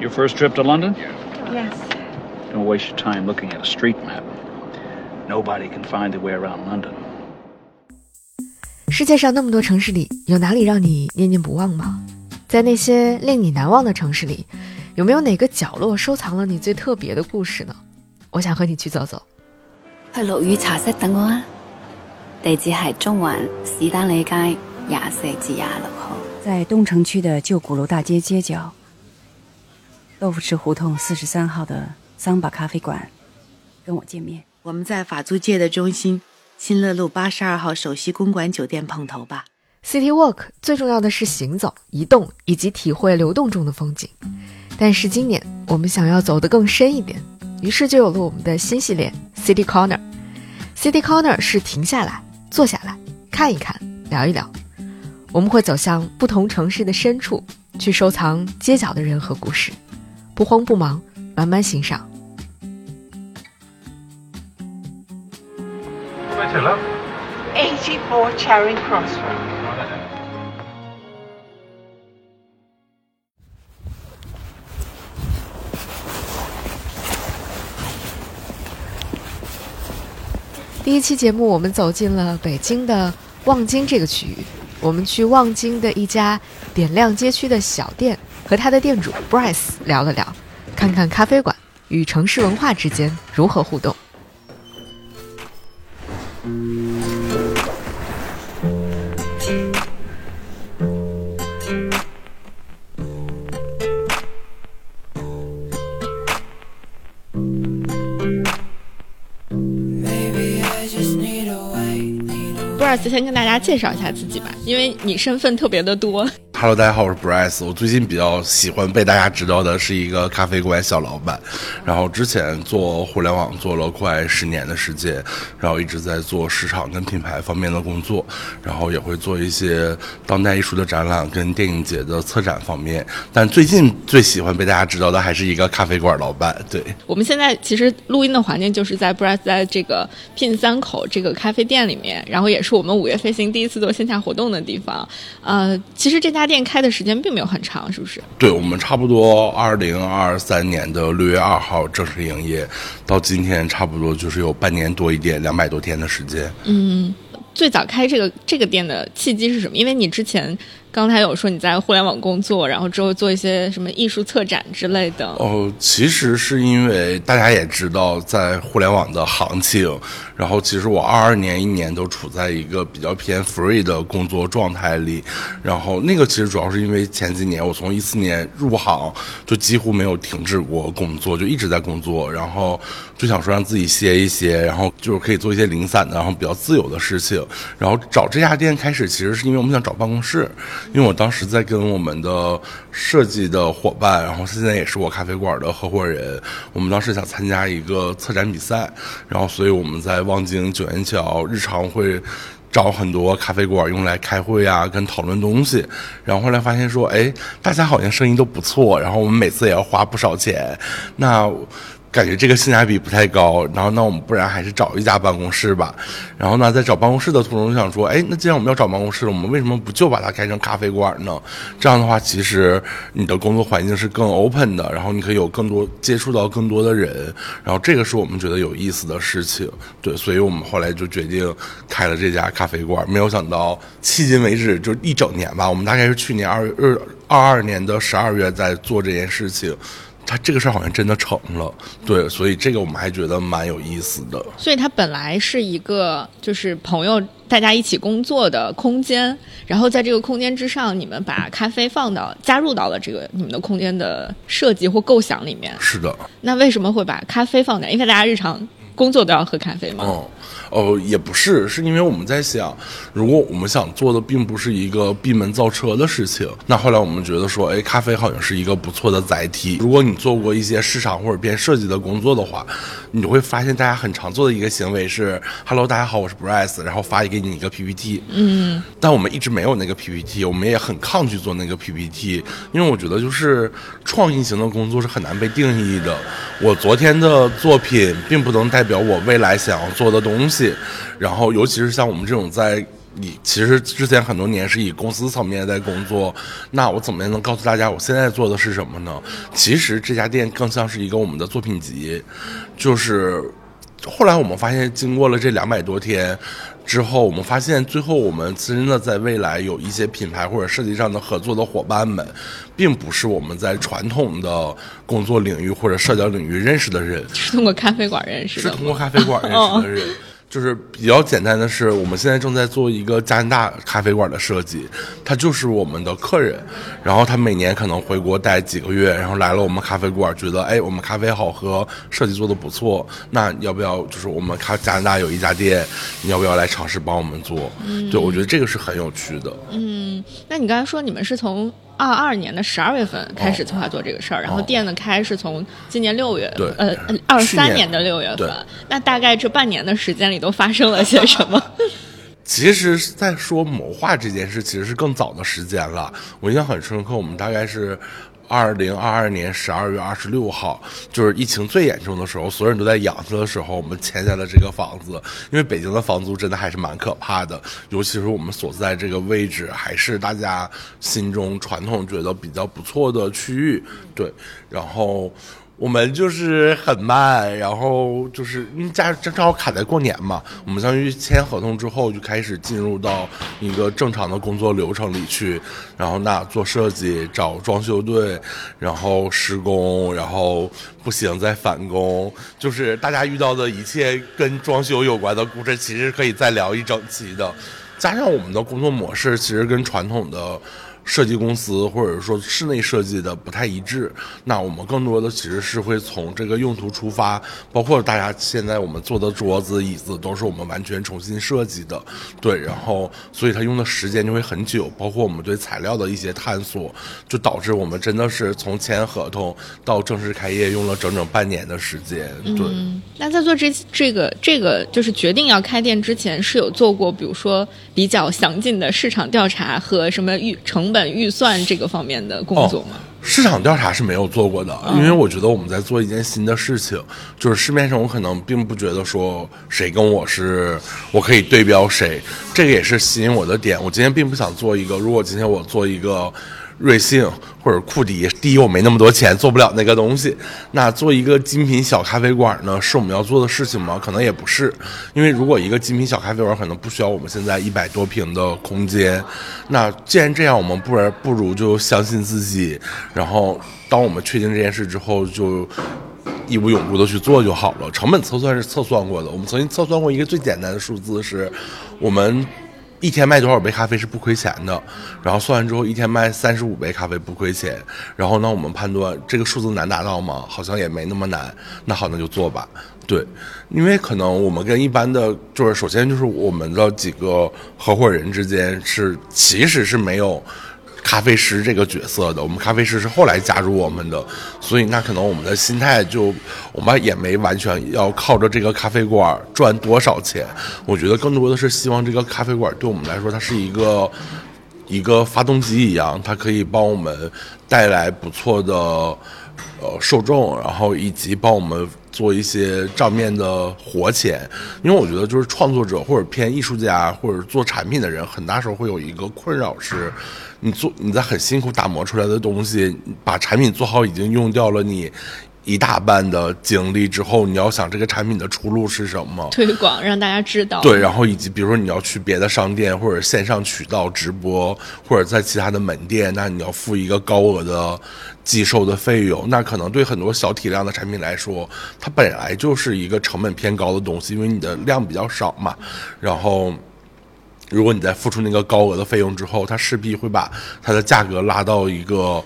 Your first trip to London? Yes. Don't waste your time looking at a street map. Nobody can find their way around London. 世界上那么多城市里，有哪里让你念念不忘吗？在那些令你难忘的城市里，有没有哪个角落收藏了你最特别的故事呢？我想和你去走走。去陆羽茶室等我啊！地址系中环史丹利街廿四至廿六号。在东城区的旧鼓楼大街街角，豆腐池胡同四十三号的桑巴咖啡馆，跟我见面。我们在法租界的中心，新乐路八十二号首席公馆酒店碰头吧。City Walk 最重要的是行走、移动以及体会流动中的风景。但是今年我们想要走得更深一点，于是就有了我们的新系列 City Corner。City Corner 是停下来、坐下来看一看、聊一聊。我们会走向不同城市的深处，去收藏街角的人和故事，不慌不忙，慢慢欣赏。84 Charing Cross Road. 第一期节目，我们走进了北京的望京这个区域。我们去望京的一家点亮街区的小店，和他的店主 Bryce 聊了聊，看看咖啡馆与城市文化之间如何互动。Bryce 先跟大家介绍一下自己吧，因为你身份特别的多。Hello，大家好，我是 Bryce。我最近比较喜欢被大家知道的是一个咖啡馆小老板，然后之前做互联网做了快十年的时间，然后一直在做市场跟品牌方面的工作，然后也会做一些当代艺术的展览跟电影节的策展方面。但最近最喜欢被大家知道的还是一个咖啡馆老板。对，我们现在其实录音的环境就是在布莱斯在这个 Pin 三口这个咖啡店里面，然后也是我们五月飞行第一次做线下活动的地方。呃，其实这家店开的时间并没有很长，是不是？对我们差不多二零二三年的六月二号正式营业，到今天差不多就是有半年多一点，两百多天的时间。嗯，最早开这个这个店的契机是什么？因为你之前刚才有说你在互联网工作，然后之后做一些什么艺术策展之类的。哦，其实是因为大家也知道，在互联网的行情，然后其实我二二年一年都处在一个比较偏 free 的工作状态里，然后那个其实主要是因为前几年我从一四年入行就几乎没有停止过工作，就一直在工作，然后就想说让自己歇一歇，然后就是可以做一些零散的，然后比较自由的事情，然后找这家店开始其实是因为我们想找办公室，因为我当时在跟我们的设计的伙伴，然后现在也是我咖啡馆的合伙人，我们当时想参加一个策展比赛，然后所以我们在望京九元桥日常会。找很多咖啡馆用来开会啊，跟讨论东西，然后后来发现说，哎，大家好像生意都不错，然后我们每次也要花不少钱，那感觉这个性价比不太高，然后那我们不然还是找一家办公室吧。然后呢，在找办公室的途中想说，哎，那既然我们要找办公室，我们为什么不就把它开成咖啡馆呢？这样的话，其实你的工作环境是更 open 的，然后你可以有更多接触到更多的人，然后这个是我们觉得有意思的事情。对，所以我们后来就决定开了这家咖啡馆。没有想到，迄今为止就一整年吧，我们大概是去年二月二二二年的十二月在做这件事情。他这个事儿好像真的成了，对，所以这个我们还觉得蛮有意思的。所以它本来是一个就是朋友大家一起工作的空间，然后在这个空间之上，你们把咖啡放到加入到了这个你们的空间的设计或构想里面。是的。那为什么会把咖啡放在？因为大家日常工作都要喝咖啡嘛。哦。哦，也不是，是因为我们在想，如果我们想做的并不是一个闭门造车的事情，那后来我们觉得说，哎，咖啡好像是一个不错的载体。如果你做过一些市场或者偏设计的工作的话，你会发现大家很常做的一个行为是，Hello，大家好，我是 Bryce，然后发给你一个 PPT。嗯。但我们一直没有那个 PPT，我们也很抗拒做那个 PPT，因为我觉得就是创意型的工作是很难被定义的。我昨天的作品并不能代表我未来想要做的东西。然后，尤其是像我们这种在你其实之前很多年是以公司层面在工作，那我怎么样能告诉大家我现在做的是什么呢？其实这家店更像是一个我们的作品集，就是后来我们发现，经过了这两百多天之后，我们发现最后我们真的在未来有一些品牌或者设计上的合作的伙伴们，并不是我们在传统的工作领域或者社交领域认识的人，是通过咖啡馆认识的，是通过咖啡馆认识的人。就是比较简单的是，我们现在正在做一个加拿大咖啡馆的设计，他就是我们的客人，然后他每年可能回国待几个月，然后来了我们咖啡馆，觉得哎，我们咖啡好喝，设计做的不错，那要不要就是我们咖加拿大有一家店，你要不要来尝试帮我们做？嗯对，我觉得这个是很有趣的。嗯，那你刚才说你们是从二二年的十二月份开始策划做这个事儿，然后店的开是从今年六月，对呃，二三年的六月份。那大概这半年的时间里都发生了些什么？其实，在说谋划这件事，其实是更早的时间了。我印象很深刻，我们大概是二零二二年十二月二十六号，就是疫情最严重的时候，所有人都在养着的时候，我们签下了这个房子。因为北京的房租真的还是蛮可怕的，尤其是我们所在这个位置，还是大家心中传统觉得比较不错的区域。对，然后。我们就是很慢，然后就是因为家正好卡在过年嘛，我们相当于签合同之后就开始进入到一个正常的工作流程里去，然后那做设计、找装修队，然后施工，然后不行再返工，就是大家遇到的一切跟装修有关的故事，其实可以再聊一整期的。加上我们的工作模式，其实跟传统的。设计公司或者说室内设计的不太一致，那我们更多的其实是会从这个用途出发，包括大家现在我们做的桌子、椅子都是我们完全重新设计的，对，然后所以它用的时间就会很久，包括我们对材料的一些探索，就导致我们真的是从签合同到正式开业用了整整半年的时间，对。那在做这这个这个就是决定要开店之前，是有做过比如说比较详尽的市场调查和什么预成本预算这个方面的工作吗？市场调查是没有做过的，因为我觉得我们在做一件新的事情，就是市面上我可能并不觉得说谁跟我是我可以对标谁，这个也是吸引我的点。我今天并不想做一个，如果今天我做一个。瑞幸或者库迪，第一我没那么多钱，做不了那个东西。那做一个精品小咖啡馆呢，是我们要做的事情吗？可能也不是，因为如果一个精品小咖啡馆可能不需要我们现在一百多平的空间。那既然这样，我们不然不如就相信自己，然后当我们确定这件事之后，就义无永顾的去做就好了。成本测算是测算过的，我们曾经测算过一个最简单的数字是，我们。一天卖多少杯咖啡是不亏钱的，然后算完之后，一天卖三十五杯咖啡不亏钱。然后呢，我们判断这个数字难达到吗？好像也没那么难。那好，那就做吧。对，因为可能我们跟一般的，就是首先就是我们的几个合伙人之间是其实是没有。咖啡师这个角色的，我们咖啡师是后来加入我们的，所以那可能我们的心态就，我们也没完全要靠着这个咖啡馆赚多少钱。我觉得更多的是希望这个咖啡馆对我们来说，它是一个一个发动机一样，它可以帮我们带来不错的呃受众，然后以及帮我们做一些账面的活钱。因为我觉得就是创作者或者偏艺术家或者做产品的人，很大时候会有一个困扰是。你做你在很辛苦打磨出来的东西，把产品做好已经用掉了你一大半的精力之后，你要想这个产品的出路是什么？推广让大家知道。对，然后以及比如说你要去别的商店或者线上渠道直播，或者在其他的门店，那你要付一个高额的寄售的费用，那可能对很多小体量的产品来说，它本来就是一个成本偏高的东西，因为你的量比较少嘛，然后。如果你在付出那个高额的费用之后，它势必会把它的价格拉到一个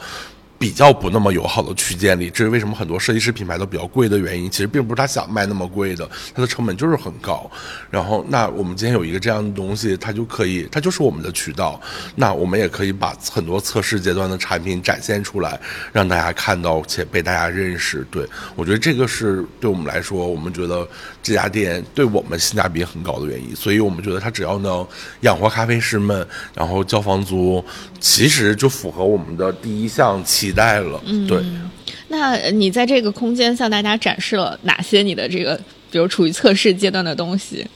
比较不那么友好的区间里。这是为什么很多设计师品牌都比较贵的原因。其实并不是他想卖那么贵的，它的成本就是很高。然后，那我们今天有一个这样的东西，它就可以，它就是我们的渠道。那我们也可以把很多测试阶段的产品展现出来，让大家看到且被大家认识。对我觉得这个是对我们来说，我们觉得这家店对我们性价比很高的原因。所以我们觉得它只要能养活咖啡师们，然后交房租，其实就符合我们的第一项期待了。嗯，对。那你在这个空间向大家展示了哪些你的这个，比如处于测试阶段的东西？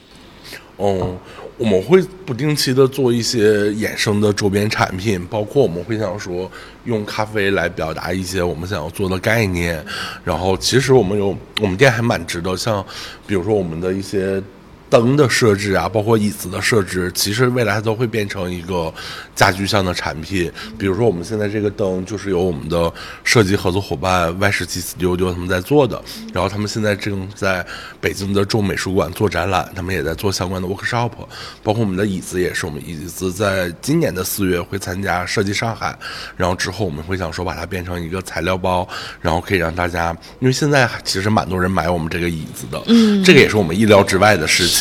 嗯，我们会不定期的做一些衍生的周边产品，包括我们会想说用咖啡来表达一些我们想要做的概念。然后，其实我们有我们店还蛮值得，像比如说我们的一些。灯的设置啊，包括椅子的设置，其实未来都会变成一个家居向的产品。比如说，我们现在这个灯就是由我们的设计合作伙伴 Y 十七 Studio 他们在做的，然后他们现在正在北京的众美术馆做展览，他们也在做相关的 workshop。包括我们的椅子也是，我们椅子在今年的四月会参加设计上海，然后之后我们会想说把它变成一个材料包，然后可以让大家，因为现在其实蛮多人买我们这个椅子的，嗯，这个也是我们意料之外的事情。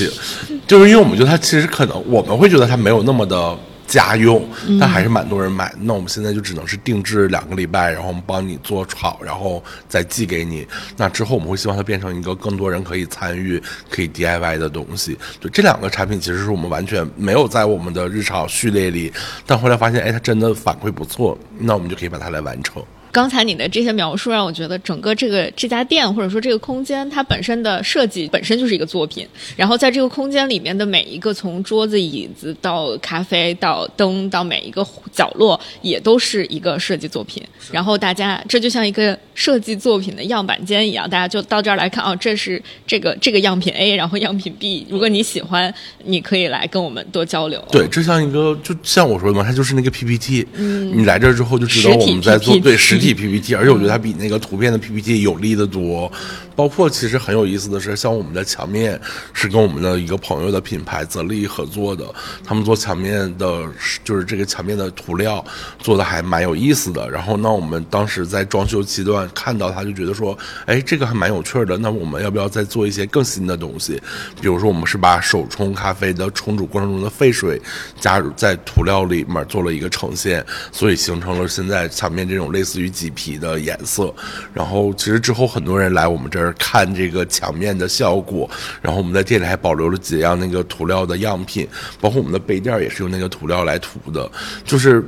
就是因为我们觉得它其实可能我们会觉得它没有那么的家用，但还是蛮多人买。那我们现在就只能是定制两个礼拜，然后我们帮你做好，然后再寄给你。那之后我们会希望它变成一个更多人可以参与、可以 DIY 的东西。就这两个产品其实是我们完全没有在我们的日常序列里，但后来发现，哎，它真的反馈不错，那我们就可以把它来完成。刚才你的这些描述让我觉得，整个这个这家店或者说这个空间，它本身的设计本身就是一个作品。然后在这个空间里面的每一个，从桌子、椅子到咖啡到灯到每一个角落，也都是一个设计作品。然后大家这就像一个设计作品的样板间一样，大家就到这儿来看，哦，这是这个这个样品 A，然后样品 B。如果你喜欢，你可以来跟我们多交流。对，这像一个就像我说的嘛，它就是那个 PPT。嗯，你来这儿之后就知道我们在做对实体。PPT，而且我觉得它比那个图片的 PPT 有力的多。包括其实很有意思的是，像我们的墙面是跟我们的一个朋友的品牌泽力合作的，他们做墙面的，就是这个墙面的涂料做的还蛮有意思的。然后那我们当时在装修期段看到，他就觉得说，哎，这个还蛮有趣的。那我们要不要再做一些更新的东西？比如说，我们是把手冲咖啡的冲煮过程中的沸水加入在涂料里面做了一个呈现，所以形成了现在墙面这种类似于麂皮的颜色。然后其实之后很多人来我们这儿。看这个墙面的效果，然后我们在店里还保留了几样那个涂料的样品，包括我们的杯垫也是用那个涂料来涂的，就是，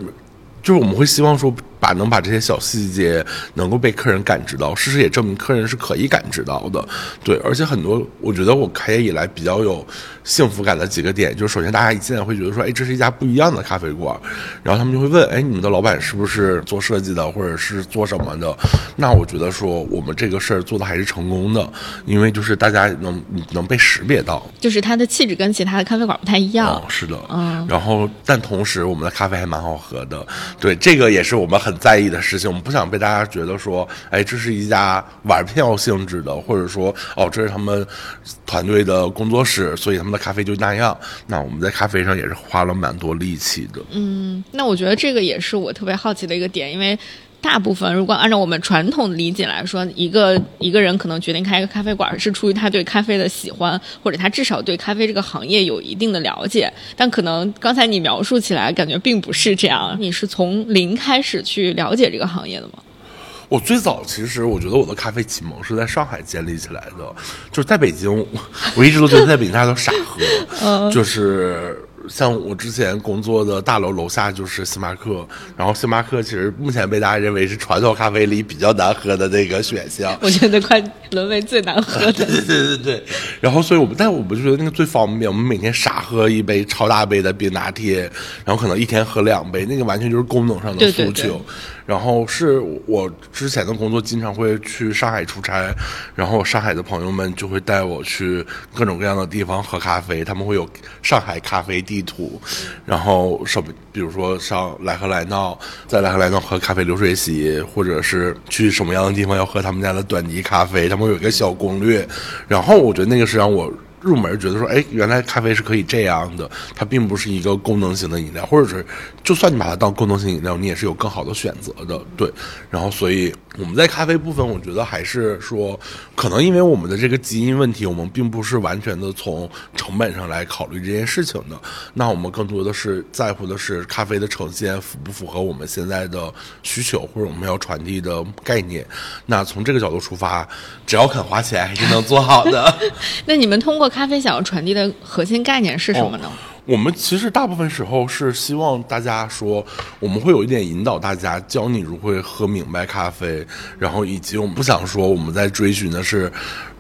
就是我们会希望说。把能把这些小细节能够被客人感知到，事实也证明客人是可以感知到的，对。而且很多，我觉得我开业以来比较有幸福感的几个点，就是首先大家一进来会觉得说，哎，这是一家不一样的咖啡馆，然后他们就会问，哎，你们的老板是不是做设计的，或者是做什么的？那我觉得说我们这个事儿做的还是成功的，因为就是大家能能被识别到，就是它的气质跟其他的咖啡馆不太一样，是的，嗯。然后但同时我们的咖啡还蛮好喝的，对，这个也是我们很。很在意的事情，我们不想被大家觉得说，哎，这是一家玩票性质的，或者说，哦，这是他们团队的工作室，所以他们的咖啡就那样。那我们在咖啡上也是花了蛮多力气的。嗯，那我觉得这个也是我特别好奇的一个点，因为。大部分，如果按照我们传统的理解来说，一个一个人可能决定开一个咖啡馆，是出于他对咖啡的喜欢，或者他至少对咖啡这个行业有一定的了解。但可能刚才你描述起来，感觉并不是这样。你是从零开始去了解这个行业的吗？我最早其实，我觉得我的咖啡启蒙是在上海建立起来的，就是在北京，我一直都觉得在北京大家都傻喝，就是。像我之前工作的大楼楼下就是星巴克，然后星巴克其实目前被大家认为是传统咖啡里比较难喝的那个选项，我觉得快沦为最难喝的。对对对对对。然后，所以我们，但我们就觉得那个最方便，我们每天傻喝一杯超大杯的冰拿铁，然后可能一天喝两杯，那个完全就是功能上的诉求。然后是我之前的工作，经常会去上海出差，然后上海的朋友们就会带我去各种各样的地方喝咖啡，他们会有上海咖啡地图，然后什么，比如说上莱和莱闹，在莱和莱闹喝咖啡流水席，或者是去什么样的地方要喝他们家的短笛咖啡，他们有一个小攻略，然后我觉得那个是让我。入门觉得说，哎，原来咖啡是可以这样的，它并不是一个功能型的饮料，或者是就算你把它当功能性饮料，你也是有更好的选择的，对。然后，所以我们在咖啡部分，我觉得还是说，可能因为我们的这个基因问题，我们并不是完全的从成本上来考虑这件事情的。那我们更多的是在乎的是咖啡的呈现符不符合我们现在的需求，或者我们要传递的概念。那从这个角度出发，只要肯花钱，还是能做好的。那你们通过。咖啡想要传递的核心概念是什么呢？我们其实大部分时候是希望大家说，我们会有一点引导大家，教你如何喝明白咖啡，然后以及我们不想说我们在追寻的是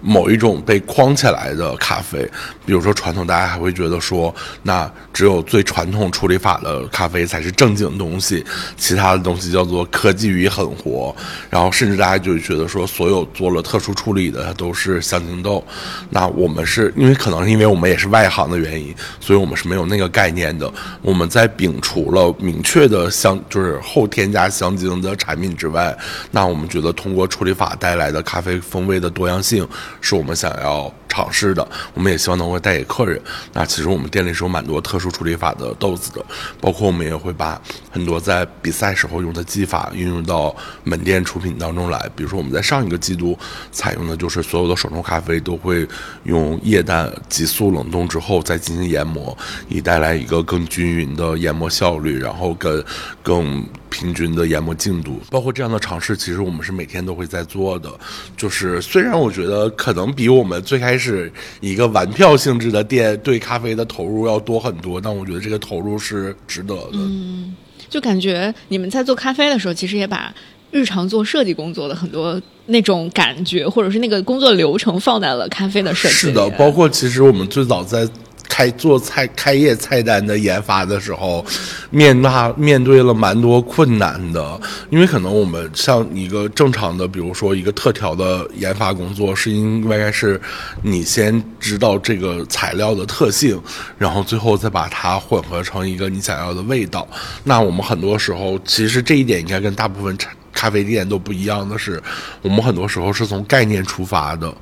某一种被框起来的咖啡，比如说传统，大家还会觉得说，那只有最传统处理法的咖啡才是正经东西，其他的东西叫做科技与狠活，然后甚至大家就觉得说，所有做了特殊处理的它都是香精豆，那我们是因为可能是因为我们也是外行的原因，所以我们是没有那个概念的。我们在摒除了明确的香，就是后添加香精的产品之外，那我们觉得通过处理法带来的咖啡风味的多样性，是我们想要尝试的。我们也希望能够带给客人。那其实我们店里是有蛮多特殊处理法的豆子的，包括我们也会把很多在比赛时候用的技法运用到门店出品当中来。比如说我们在上一个季度采用的就是所有的手冲咖啡都会用液氮急速冷冻之后再进行研磨，以带来一个更均匀的研磨效率，然后跟更平均的研磨进度。包括这样的尝试，其实我们是每天都会在做的。就是虽然我觉得可能比我们最开始一个玩票性质的店对咖啡的投入要多很多，但我觉得这个投入是值得的。嗯就感觉你们在做咖啡的时候，其实也把日常做设计工作的很多那种感觉，或者是那个工作流程放在了咖啡的设计。是的，包括其实我们最早在开做菜开业菜单的研发的时候，面那面对了蛮多困难的，因为可能我们像一个正常的，比如说一个特调的研发工作，是应该是你先知道这个材料的特性，然后最后再把它混合成一个你想要的味道。那我们很多时候其实这一点应该跟大部分产咖啡店都不一样的是，我们很多时候是从概念出发的。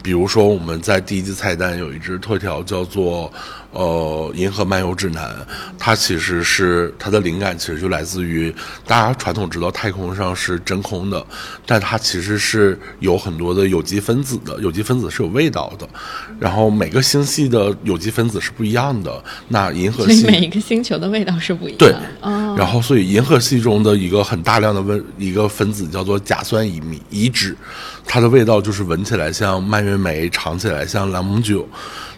比如说，我们在第一季菜单有一只特调叫做呃《银河漫游指南》，它其实是它的灵感其实就来自于大家传统知道太空上是真空的，但它其实是有很多的有机分子的，有机分子是有味道的。然后每个星系的有机分子是不一样的。那银河系每一个星球的味道是不一样对然后，所以银河系中的一个很大量的温一个分子叫做甲酸乙醚乙酯，它的味道就是闻起来像蔓越莓，尝起来像朗姆酒。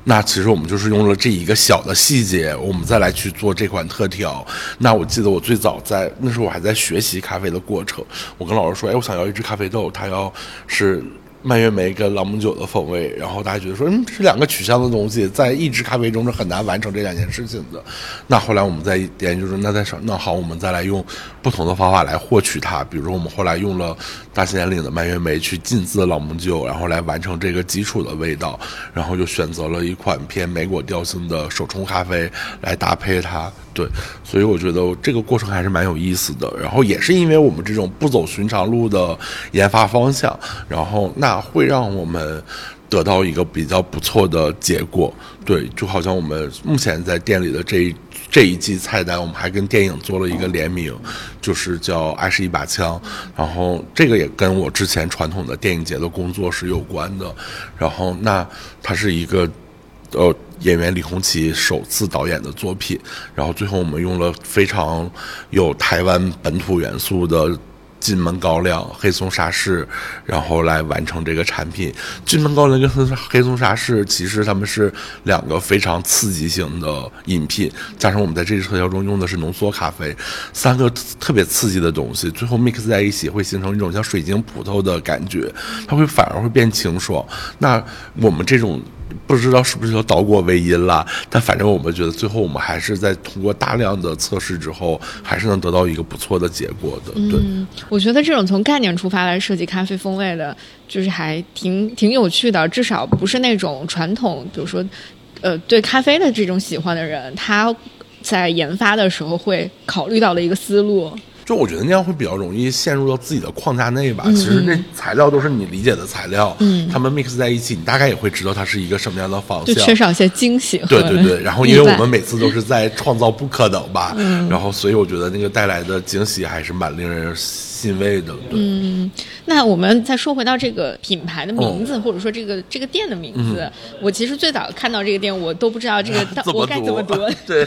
那其实我们就是用了这一个小的细节，我们再来去做这款特调。那我记得我最早在那时候我还在学习咖啡的过程，我跟老师说，哎，我想要一只咖啡豆，它要是。蔓越莓跟朗姆酒的风味，然后大家觉得说，嗯，这是两个取向的东西，在一支咖啡中是很难完成这两件事情的。那后来我们在研究说，那在那好，我们再来用不同的方法来获取它。比如说，我们后来用了大兴安岭的蔓越莓去浸渍朗姆酒，然后来完成这个基础的味道，然后就选择了一款偏莓果调性的手冲咖啡来搭配它。对，所以我觉得这个过程还是蛮有意思的。然后也是因为我们这种不走寻常路的研发方向，然后那会让我们得到一个比较不错的结果。对，就好像我们目前在店里的这一这一季菜单，我们还跟电影做了一个联名，就是叫《爱是一把枪》。然后这个也跟我之前传统的电影节的工作是有关的。然后那它是一个。呃，演员李红旗首次导演的作品，然后最后我们用了非常有台湾本土元素的金门高粱、黑松沙士，然后来完成这个产品。金门高粱跟黑松沙士其实他们是两个非常刺激性的饮品，加上我们在这支特效中用的是浓缩咖啡，三个特别刺激的东西，最后 mix 在一起会形成一种像水晶葡萄的感觉，它会反而会变清爽。那我们这种。不知道是不是有倒果为因了，但反正我们觉得最后我们还是在通过大量的测试之后，还是能得到一个不错的结果的。对，嗯，我觉得这种从概念出发来设计咖啡风味的，就是还挺挺有趣的，至少不是那种传统，比如说，呃，对咖啡的这种喜欢的人，他在研发的时候会考虑到的一个思路。就我觉得那样会比较容易陷入到自己的框架内吧。其实那材料都是你理解的材料，嗯。他们 mix 在一起，你大概也会知道它是一个什么样的方向。就缺少一些惊喜对对对，然后因为我们每次都是在创造不可能吧，嗯。然后所以我觉得那个带来的惊喜还是蛮令人欣慰的。对，嗯，那我们再说回到这个品牌的名字，或者说这个这个店的名字，我其实最早看到这个店，我都不知道这个到我该怎么读。对，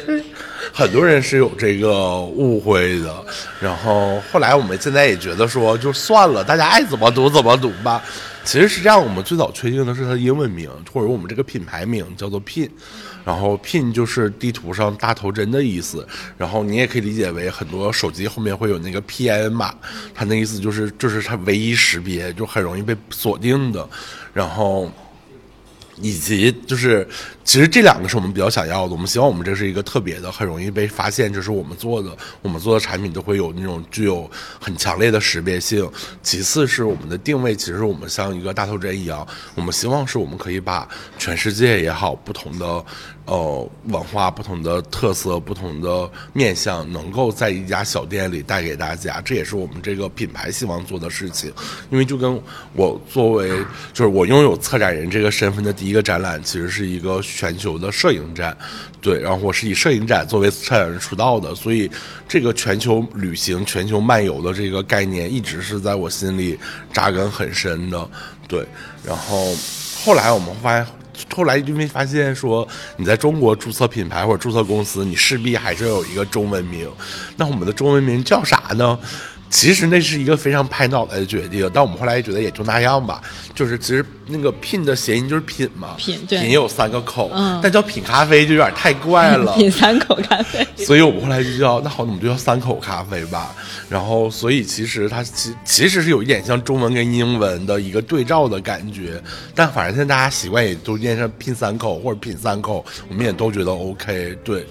很多人是有这个误会的。然后后来我们现在也觉得说，就算了，大家爱怎么读怎么读吧。其实是这样，我们最早确定的是它的英文名，或者我们这个品牌名叫做 Pin，然后 Pin 就是地图上大头针的意思，然后你也可以理解为很多手机后面会有那个 PIN 码，它那意思就是就是它唯一识别，就很容易被锁定的，然后。以及就是，其实这两个是我们比较想要的。我们希望我们这是一个特别的，很容易被发现，就是我们做的。我们做的产品都会有那种具有很强烈的识别性。其次是我们的定位，其实我们像一个大头针一样，我们希望是我们可以把全世界也好，不同的呃文化、不同的特色、不同的面向，能够在一家小店里带给大家。这也是我们这个品牌希望做的事情。因为就跟我作为就是我拥有策展人这个身份的一个展览，其实是一个全球的摄影展，对，然后我是以摄影展作为策展人出道的，所以这个全球旅行、全球漫游的这个概念一直是在我心里扎根很深的，对，然后后来我们发现。后来因为发现说你在中国注册品牌或者注册公司，你势必还是有一个中文名。那我们的中文名叫啥呢？其实那是一个非常拍脑袋的决定，但我们后来也觉得也就那样吧。就是其实那个拼的谐音就是品嘛，品对品有三个口，嗯但叫品咖啡就有点太怪了。品三口咖啡。所以我们后来就叫那好，那我们就叫三口咖啡吧。然后，所以其实它其其实是有一点像中文跟英文的一个对照的感觉，但反正现在大家习惯也都念成品三口或者品三口，我们也都觉得 OK。对，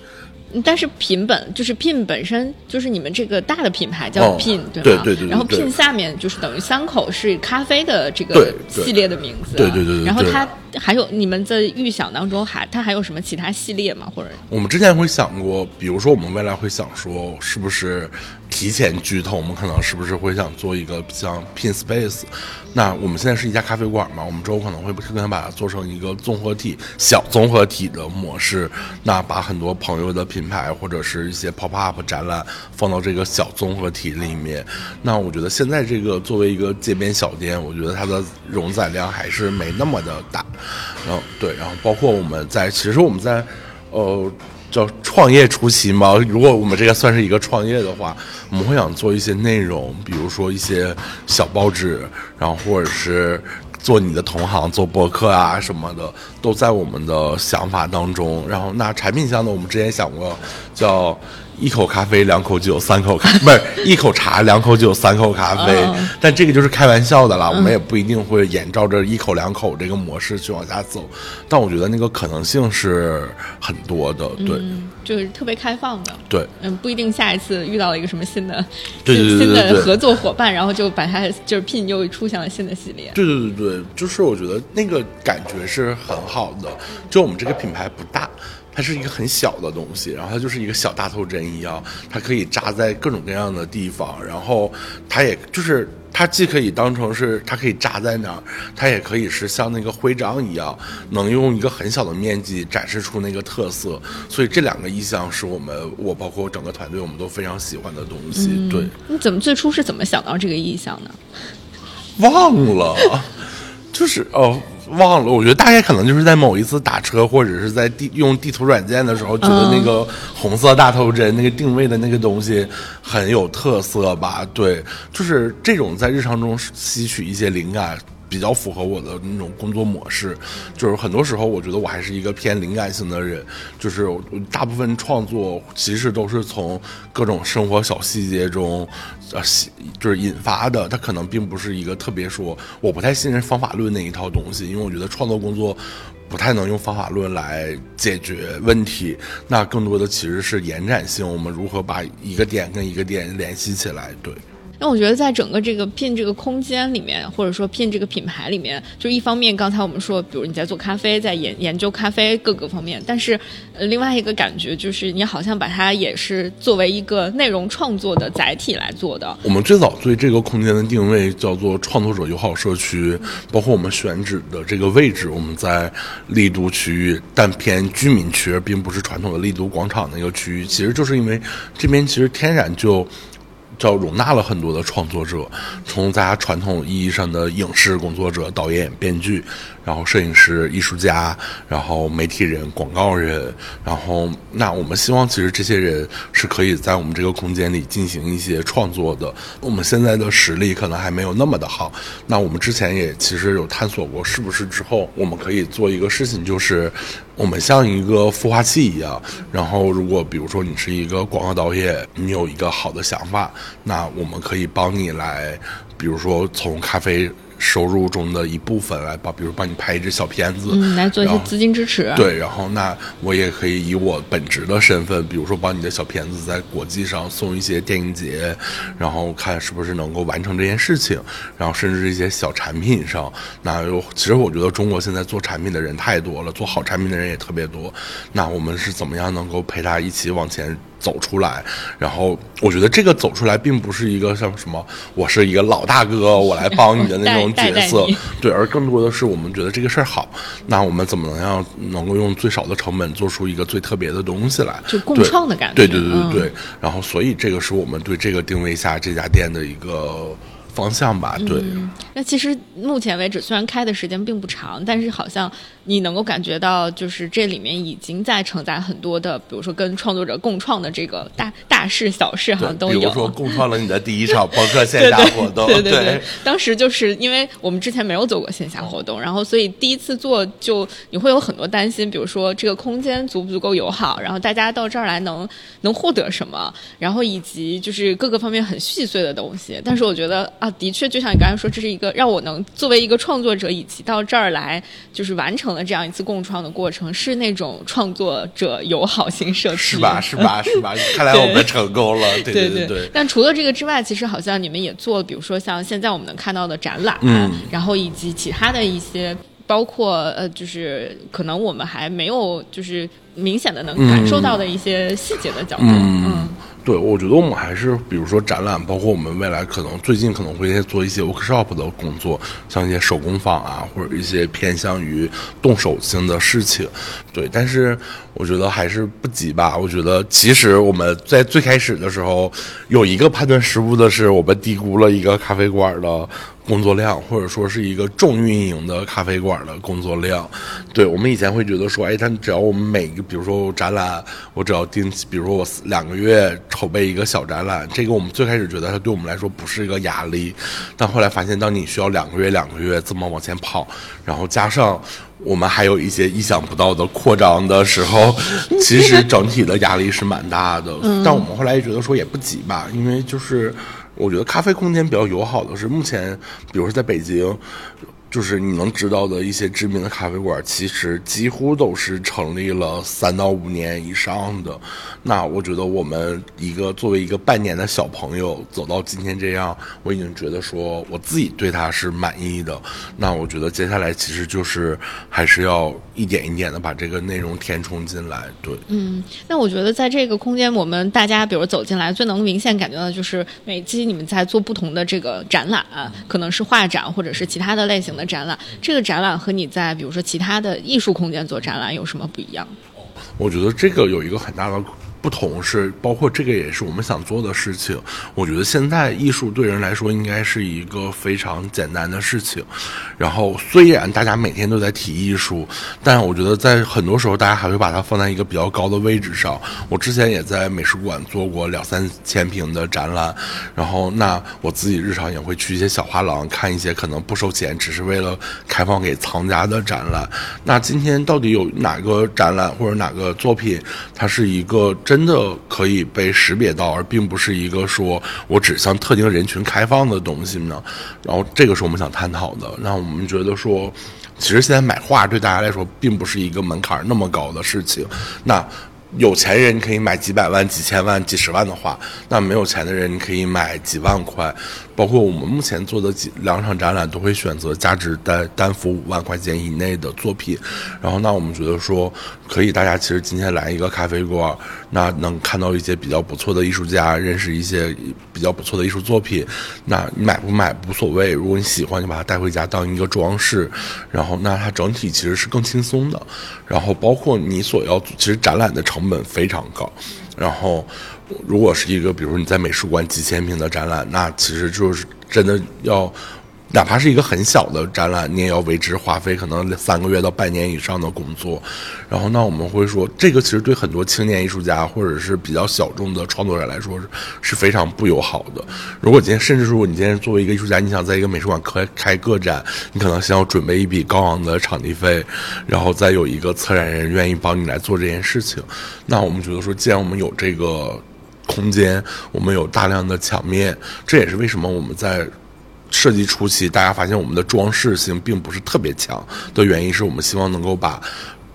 但是品本就是 Pin 本身就是你们这个大的品牌叫哦 Pin，、对吗？对对对对然后对 Pin 下面就是等于三口是咖啡的这个系列的名字。对对对对对然后它还有你们在预想当中还它还有什么其他系列吗？或者我们之前会想过，比如说我们未来会想说，是不是提前剧透？我们可能是不是会想做一个像 Pin Space？那我们现在是一家咖啡馆嘛，我们之后可能会更想把它做成一个综合体、小综合体的模式。那把很多朋友的品牌或者是一些 pop up 展览放到这个小综合体里面。那我觉得现在这个作为一个街边小店，我觉得它的容载量还是没那么的大。然后对，然后包括我们在，其实我们在。呃，叫创业初期嘛。如果我们这个算是一个创业的话，我们会想做一些内容，比如说一些小报纸，然后或者是做你的同行做博客啊什么的，都在我们的想法当中。然后那产品项呢，我们之前想过叫。一口咖啡，两口酒，三口咖，不是一口茶，两口酒，三口咖啡。嗯但这个就是开玩笑的啦，我们也不一定会沿照着一口两口这个模式去往下走。但我觉得那个可能性是很多的，对、嗯，就是特别开放的。对。嗯，不一定下一次遇到了一个什么新的对对对对新对的合作伙伴，然后就把它就是 Pin 又出现了新的系列。对对对对，就是我觉得那个感觉是很好的。就我们这个品牌不大，它是一个很小的东西，然后它就是一个小大头针一样，它可以扎在各种各样的地方，然后它也就是。它既可以当成是它可以扎在那儿，它也可以是像那个徽章一样，能用一个很小的面积展示出那个特色。所以这两个意象是我们我包括整个团队我们都非常喜欢的东西。对，你怎么最初是怎么想到这个意象呢？忘了，就是哦，忘了。我觉得大概可能就是在某一次打车或者是在地用地图软件的时候，觉得那个红色大头针那个定位的那个东西很有特色吧？对，就是这种在日常中吸取一些灵感。比较符合我的那种工作模式，就是很多时候我觉得我还是一个偏灵感型的人，就是大部分创作其实都是从各种生活小细节中，呃，就是引发的。它可能并不是一个特别说，我不太信任方法论那一套东西，因为我觉得创作工作不太能用方法论来解决问题。那更多的其实是延展性，我们如何把一个点跟一个点联系起来？对。那我觉得在整个这个 Pin 这个空间里面，或者说 Pin 这个品牌里面，就一方面刚才我们说，比如你在做咖啡，在研研究咖啡各个方面，但是呃，另外一个感觉就是你好像把它也是作为一个内容创作的载体来做的。我们最早对这个空间的定位叫做创作者友好社区，包括我们选址的这个位置，我们在丽都区域，但偏居民区，并不是传统的丽都广场那个区域。其实就是因为这边其实天然就。叫容纳了很多的创作者，从大家传统意义上的影视工作者、导演、编剧，然后摄影师、艺术家，然后媒体人、广告人，然后那我们希望其实这些人是可以在我们这个空间里进行一些创作的。我们现在的实力可能还没有那么的好，那我们之前也其实有探索过，是不是之后我们可以做一个事情，就是我们像一个孵化器一样，然后如果比如说你是一个广告导演，你有一个好的想法，那我们可以帮你来，比如说从咖啡。收入中的一部分来帮，比如帮你拍一支小片子，嗯，来做一些资金支持。对，然后那我也可以以我本职的身份，比如说帮你的小片子在国际上送一些电影节，然后看是不是能够完成这件事情，然后甚至一些小产品上，那有其实我觉得中国现在做产品的人太多了，做好产品的人也特别多，那我们是怎么样能够陪他一起往前？走出来，然后我觉得这个走出来并不是一个像什么，我是一个老大哥，我来帮你的那种角色 对，而更多的是我们觉得这个事儿好，那我们怎么能让能够用最少的成本做出一个最特别的东西来？就共创的感觉对对对对。然后，所以这个是我们对这个定位下这家店的一个方向吧？对。那其实目前为止，虽然开的时间并不长，但是好像你能够感觉到，就是这里面已经在承载很多的，比如说跟创作者共创的这个大大事小事，好像都有。比如说共创了你的第一场 博客线下活动，对对对，当时就是因为我们之前没有做过线下活动，然后所以第一次做就你会有很多担心，比如说这个空间足不足够友好，然后大家到这儿来能能获得什么，然后以及就是各个方面很细碎的东西。但是我觉得啊，的确就像你刚才说，这是一个让我能作为一个创作者以及到这儿来就是完成了这样一次共创的过程，是那种创作者友好型社区，是吧？是吧？是吧？看来我们成功了，对对对对。但除了这个之外，其实好像你们也做，比如说像现在我们能看到的展览，嗯然后以及其他的一些，包括呃，就是可能我们还没有就是明显的能感受到的一些细节的角度。嗯对，我觉得我们还是，比如说展览，包括我们未来可能最近可能会做一些 workshop 的工作，像一些手工坊啊，或者一些偏向于动手性的事情。对，但是我觉得还是不急吧。我觉得其实我们在最开始的时候有一个判断失误的是，我们低估了一个咖啡馆的工作量，或者说是一个重运营的咖啡馆的工作量。对我们以前会觉得说，哎，但只要我们每个，比如说展览，我只要定期，比如说我两个月筹备一个小展览，这个我们最开始觉得它对我们来说不是一个压力，但后来发现，当你需要两个月、两个月这么往前跑，然后加上。我们还有一些意想不到的扩张的时候，其实整体的压力是蛮大的。但我们后来也觉得说也不急吧，因为就是我觉得咖啡空间比较友好的是，目前比如说在北京，就是你能知道的一些知名的咖啡馆，其实几乎都是成立了三到五年以上的。那我觉得我们一个作为一个半年的小朋友走到今天这样，我已经觉得说我自己对它是满意的。那我觉得接下来其实就是还是要一点一点的把这个内容填充进来。对，嗯，那我觉得在这个空间，我们大家比如走进来，最能明显感觉到就是每期你们在做不同的这个展览，可能是画展或者是其他的类型的展览。这个展览和你在比如说其他的艺术空间做展览有什么不一样？我觉得这个有一个很大的不同是，包括这个也是我们想做的事情。我觉得现在艺术对人来说应该是一个非常简单的事情。然后虽然大家每天都在提艺术，但我觉得在很多时候大家还会把它放在一个比较高的位置上。我之前也在美术馆做过两三千平的展览，然后那我自己日常也会去一些小画廊看一些可能不收钱，只是为了开放给藏家的展览。那今天到底有哪个展览或者哪个作品，它是一个真的可以被识别到，而并不是一个说我只向特定人群开放的东西呢？然后这个是我们想探讨的。让我们觉得说，其实现在买画对大家来说并不是一个门槛那么高的事情。那有钱人可以买几百万、几千万、几十万的画，那没有钱的人你可以买几万块。包括我们目前做的几两场展览，都会选择价值单单幅五万块钱以内的作品。然后，那我们觉得说，可以大家其实今天来一个咖啡馆，那能看到一些比较不错的艺术家，认识一些比较不错的艺术作品。那你买不买无所谓，如果你喜欢，就把它带回家当一个装饰。然后，那它整体其实是更轻松的。然后，包括你所要，其实展览的成成本非常高。然后如果是一个，比如说你在美术馆几千平的展览，那其实就是真的要。哪怕是一个很小的展览，你也要为之花费可能三个月到半年以上的工作。然后，那我们会说，这个其实对很多青年艺术家或者是比较小众的创作者来说是是非常不友好的。如果今天，甚至说你今天作为一个艺术家，你想在一个美术馆开开个展，你可能先要准备一笔高昂的场地费，然后再有一个策展人愿意帮你来做这件事情。那我们觉得说，既然我们有这个空间，我们有大量的墙面，这也是为什么我们在。设计初期，大家发现我们的装饰性并不是特别强的原因，是我们希望能够把。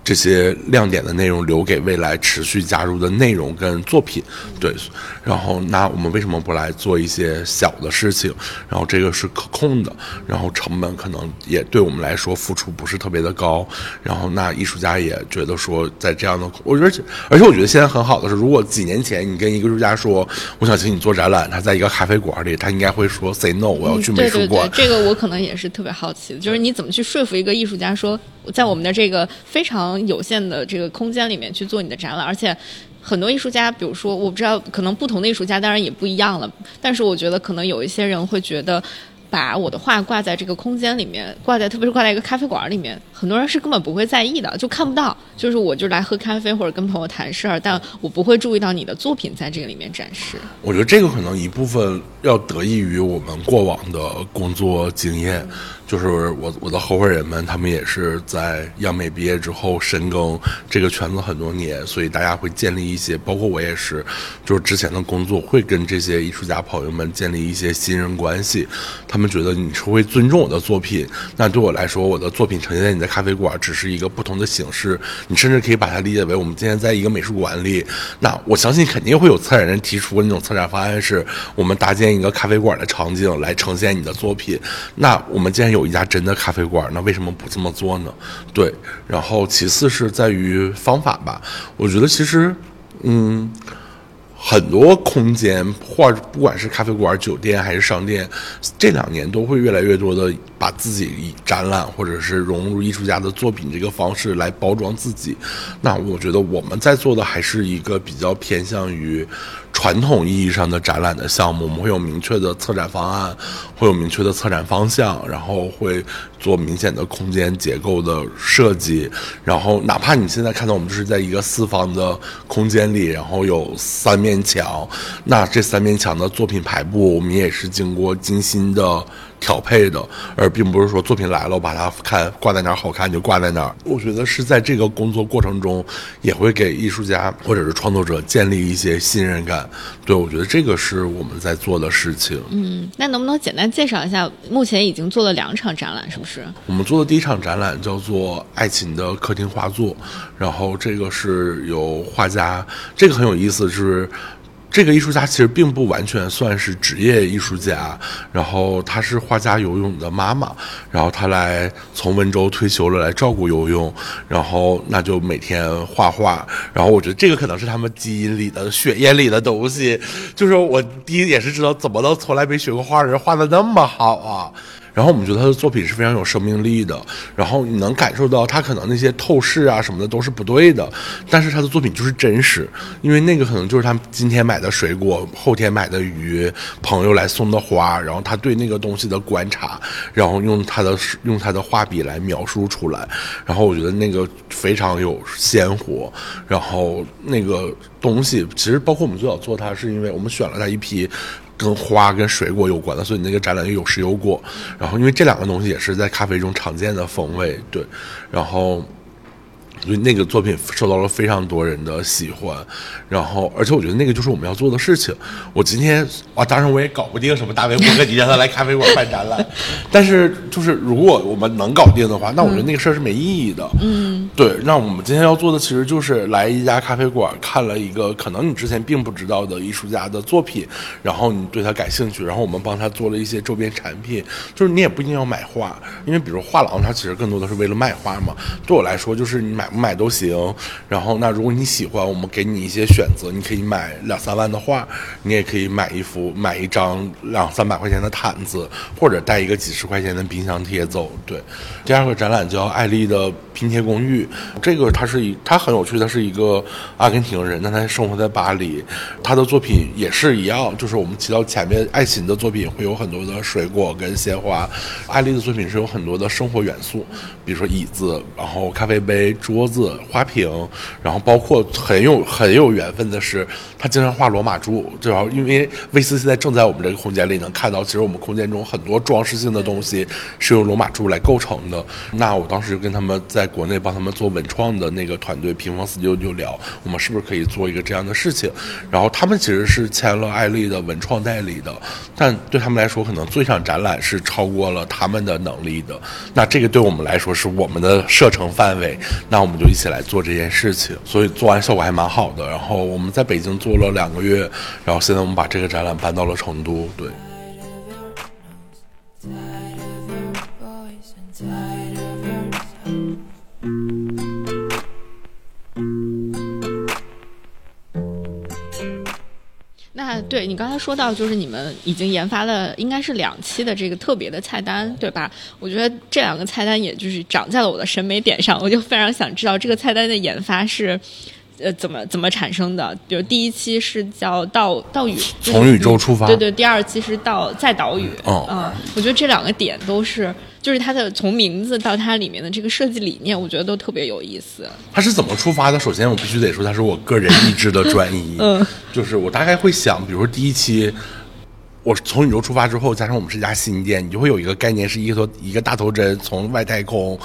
这些亮点的内容留给未来持续加入的内容跟作品，对。然后，那我们为什么不来做一些小的事情？然后这个是可控的，然后成本可能也对我们来说付出不是特别的高。然后，那艺术家也觉得说，在这样的，我觉得而且我觉得现在很好的是，如果几年前你跟一个艺术家说，我想请你做展览，他在一个咖啡馆里，他应该会说 say no，我要去美术馆。这个我可能也是特别好奇的，就是你怎么去说服一个艺术家说，在我们的这个非常。有限的这个空间里面去做你的展览，而且很多艺术家，比如说我不知道，可能不同的艺术家当然也不一样了。但是我觉得可能有一些人会觉得，把我的画挂在这个空间里面，挂在特别是挂在一个咖啡馆里面，很多人是根本不会在意的，就看不到。就是我就来喝咖啡或者跟朋友谈事儿，但我不会注意到你的作品在这个里面展示。我觉得这个可能一部分要得益于我们过往的工作经验。就是我我的合伙人们，他们也是在央美毕业之后深耕这个圈子很多年，所以大家会建立一些，包括我也是，就是之前的工作会跟这些艺术家朋友们建立一些信任关系。他们觉得你是会尊重我的作品，那对我来说，我的作品呈现在你的咖啡馆只是一个不同的形式，你甚至可以把它理解为我们今天在一个美术馆里。那我相信肯定会有策展人提出那种策展方案，是我们搭建一个咖啡馆的场景来呈现你的作品。那我们既然有。一家真的咖啡馆，那为什么不这么做呢？对，然后其次是在于方法吧。我觉得其实，嗯，很多空间或不管是咖啡馆、酒店还是商店，这两年都会越来越多的把自己以展览或者是融入艺术家的作品这个方式来包装自己。那我觉得我们在做的还是一个比较偏向于。传统意义上的展览的项目，我们会有明确的策展方案，会有明确的策展方向，然后会做明显的空间结构的设计。然后，哪怕你现在看到我们就是在一个四方的空间里，然后有三面墙，那这三面墙的作品排布，我们也是经过精心的。调配的，而并不是说作品来了，我把它看挂在哪儿好看就挂在哪儿。我觉得是在这个工作过程中，也会给艺术家或者是创作者建立一些信任感。对，我觉得这个是我们在做的事情。嗯，那能不能简单介绍一下？目前已经做了两场展览，是不是？我们做的第一场展览叫做《爱情的客厅画作》，然后这个是由画家，这个很有意思，是。这个艺术家其实并不完全算是职业艺术家，然后他是画家游泳的妈妈，然后他来从温州退休了来照顾游泳，然后那就每天画画，然后我觉得这个可能是他们基因里的血液里的东西，就是我第一也是知道怎么能从来没学过画的人画的那么好啊。然后我们觉得他的作品是非常有生命力的，然后你能感受到他可能那些透视啊什么的都是不对的，但是他的作品就是真实，因为那个可能就是他今天买的水果，后天买的鱼，朋友来送的花，然后他对那个东西的观察，然后用他的用他的画笔来描述出来，然后我觉得那个非常有鲜活，然后那个东西其实包括我们最早做它，是因为我们选了他一批。跟花跟水果有关的，所以你那个展览有食有果，然后因为这两个东西也是在咖啡中常见的风味，对，然后。所以那个作品受到了非常多人的喜欢，然后而且我觉得那个就是我们要做的事情。我今天啊，当然我也搞不定什么大卫伯格迪让他来咖啡馆办展览，但是就是如果我们能搞定的话，那我觉得那个事儿是没意义的。嗯，对。那我们今天要做的其实就是来一家咖啡馆，看了一个可能你之前并不知道的艺术家的作品，然后你对他感兴趣，然后我们帮他做了一些周边产品。就是你也不一定要买画，因为比如画廊它其实更多的是为了卖画嘛。对我来说，就是你买。买都行。然后那如果你喜欢，我们给你一些选择，你可以买两三万的画，你也可以买一幅买一张两三百块钱的毯子，或者带一个几十块钱的冰箱贴走。对，第二个展览叫艾丽的拼贴公寓，这个它是一它很有趣，它是一个阿根廷人，但他生活在巴黎，他的作品也是一样，就是我们提到前面爱琴的作品会有很多的水果跟鲜花，艾丽的作品是有很多的生活元素，比如说椅子，然后咖啡杯、桌桌子、花瓶，然后包括很有很有缘分的是，他经常画罗马柱，主要因为威斯现在正在我们这个空间里能看到，其实我们空间中很多装饰性的东西是由罗马柱来构成的。那我当时就跟他们在国内帮他们做文创的那个团队平方四九就聊，我们是不是可以做一个这样的事情？然后他们其实是签了艾丽的文创代理的，但对他们来说，可能做一场展览是超过了他们的能力的。那这个对我们来说是我们的射程范围，那我我们就一起来做这件事情。所以做完效果还蛮好的。然后我们在北京做了两个月，然后现在我们把这个展览搬到了成都。对。那对你刚才说到，就是你们已经研发了应该是两期的这个特别的菜单，对吧？我觉得这两个菜单也就是长在了我的审美点上，我就非常想知道这个菜单的研发是。呃，怎么怎么产生的？比如第一期是叫到到宇，从宇宙出发。对对，第二期是到在岛屿。哦，嗯，我觉得这两个点都是，就是它的从名字到它里面的这个设计理念，我觉得都特别有意思。它是怎么出发的？首先，我必须得说，它是我个人意志的转移。嗯，就是我大概会想，比如说第一期，我从宇宙出发之后，加上我们是一家新店，你就会有一个概念，是一个头一个大头针从外太空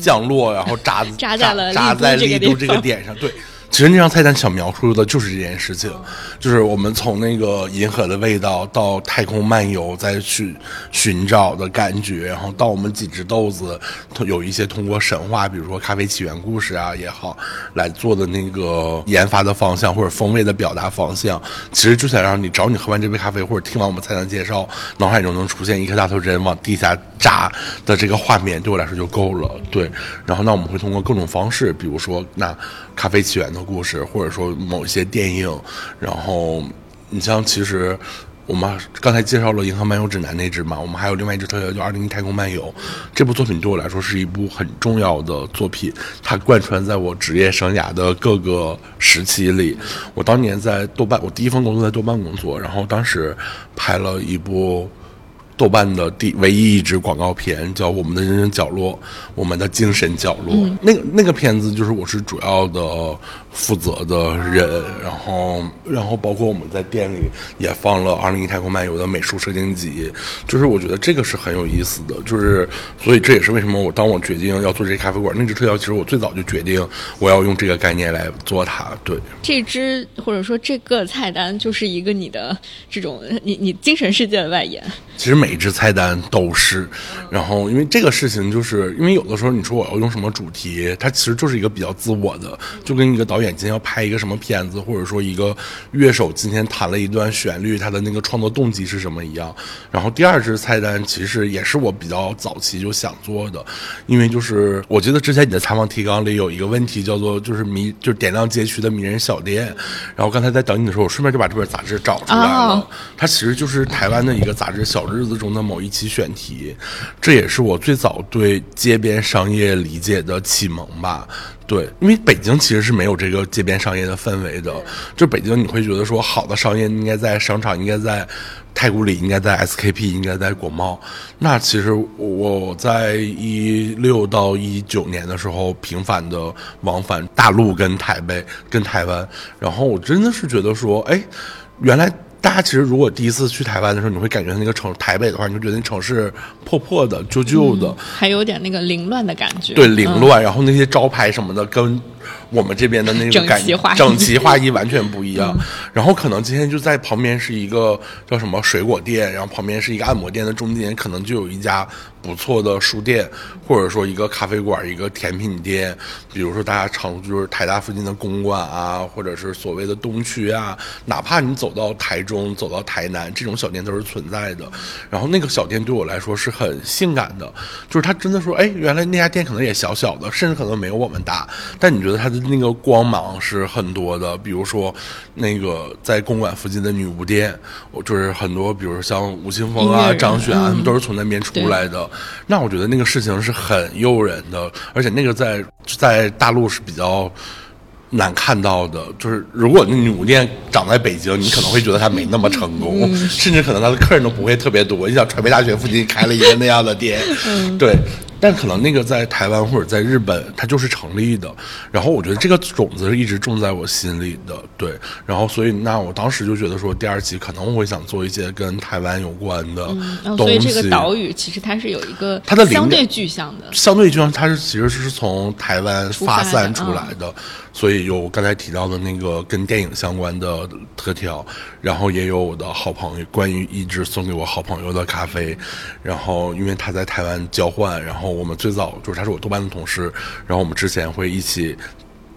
降落，然后扎扎在了扎在丽都这个点上。对。其实那张菜单想描述的就是这件事情，就是我们从那个银河的味道到太空漫游，再去寻找的感觉，然后到我们几只豆子，有一些通过神话，比如说咖啡起源故事啊也好，来做的那个研发的方向或者风味的表达方向，其实就想让你，找你喝完这杯咖啡或者听完我们菜单介绍，脑海中能出现一颗大头针往地下扎的这个画面，对我来说就够了。对，然后那我们会通过各种方式，比如说那咖啡起源的。故事，或者说某一些电影，然后你像其实我们刚才介绍了《银河漫游指南》那支嘛，我们还有另外一支特效叫《二零一太空漫游》。这部作品对我来说是一部很重要的作品，它贯穿在我职业生涯的各个时期里。我当年在豆瓣，我第一份工作在豆瓣工作，然后当时拍了一部。豆瓣的第唯一一支广告片叫《我们的人生角落》，我们的精神角落。那个那个片子就是我是主要的负责的人，然后然后包括我们在店里也放了《二零一太空漫游》的美术摄影集，就是我觉得这个是很有意思的，就是所以这也是为什么我当我决定要做这咖啡馆那支特效，其实我最早就决定我要用这个概念来做它。对，这支或者说这个菜单就是一个你的这种你你精神世界的外延。其实每每支菜单都是，然后因为这个事情，就是因为有的时候你说我要用什么主题，它其实就是一个比较自我的，就跟一个导演今天要拍一个什么片子，或者说一个乐手今天弹了一段旋律，他的那个创作动机是什么一样。然后第二支菜单其实也是我比较早期就想做的，因为就是我记得之前你的采访提纲里有一个问题叫做就是迷就是点亮街区的迷人小店，然后刚才在等你的时候，我顺便就把这本杂志找出来了，它其实就是台湾的一个杂志《小日子》。中的某一期选题，这也是我最早对街边商业理解的启蒙吧。对，因为北京其实是没有这个街边商业的氛围的。就北京，你会觉得说，好的商业应该在商场，应该在太古里，应该在 SKP，应该在国贸。那其实我在一六到一九年的时候，频繁的往返大陆跟台北、跟台湾，然后我真的是觉得说，哎，原来。大家其实如果第一次去台湾的时候，你会感觉那个城台北的话，你就觉得那城市破破的、旧旧的，还有点那个凌乱的感觉。对，凌乱，然后那些招牌什么的跟我们这边的那个整感齐划一整齐划一完全不一样。然后可能今天就在旁边是一个叫什么水果店，然后旁边是一个按摩店的中间，可能就有一家不错的书店，或者说一个咖啡馆、一个甜品店，比如说大家常就是台大附近的公馆啊，或者是所谓的东区啊，哪怕你走到台中、走到台南，这种小店都是存在的。然后那个小店对我来说是很性感的，就是他真的说，哎，原来那家店可能也小小的，甚至可能没有我们大，但你觉得它的那个光芒是很多的。比如说那个在公馆附近的女巫店，我就是很多，比如像吴青峰啊、张悬啊，嗯他们都是从那边出来的。那我觉得那个事情是很诱人的，而且那个在在大陆是比较。难看到的，就是如果那女巫店长在北京，你可能会觉得它没那么成功，嗯甚至可能它的客人都不会特别多。你想，传媒大学附近开了一个那样的店，嗯对，但可能那个在台湾或者在日本，它就是成立的。然后我觉得这个种子是一直种在我心里的，对。然后所以那我当时就觉得说，第二集可能我会想做一些跟台湾有关的东西。哦所以这个岛屿其实它是有一个它的相对具象的，相对具象它是其实是从台湾发散出来的，所以有我刚才提到的那个跟电影相关的特调，然后也有我的好朋友关于一直送给我好朋友的咖啡，然后因为他在台湾交换，然后我们最早就是他是我豆瓣的同事，然后我们之前会一起。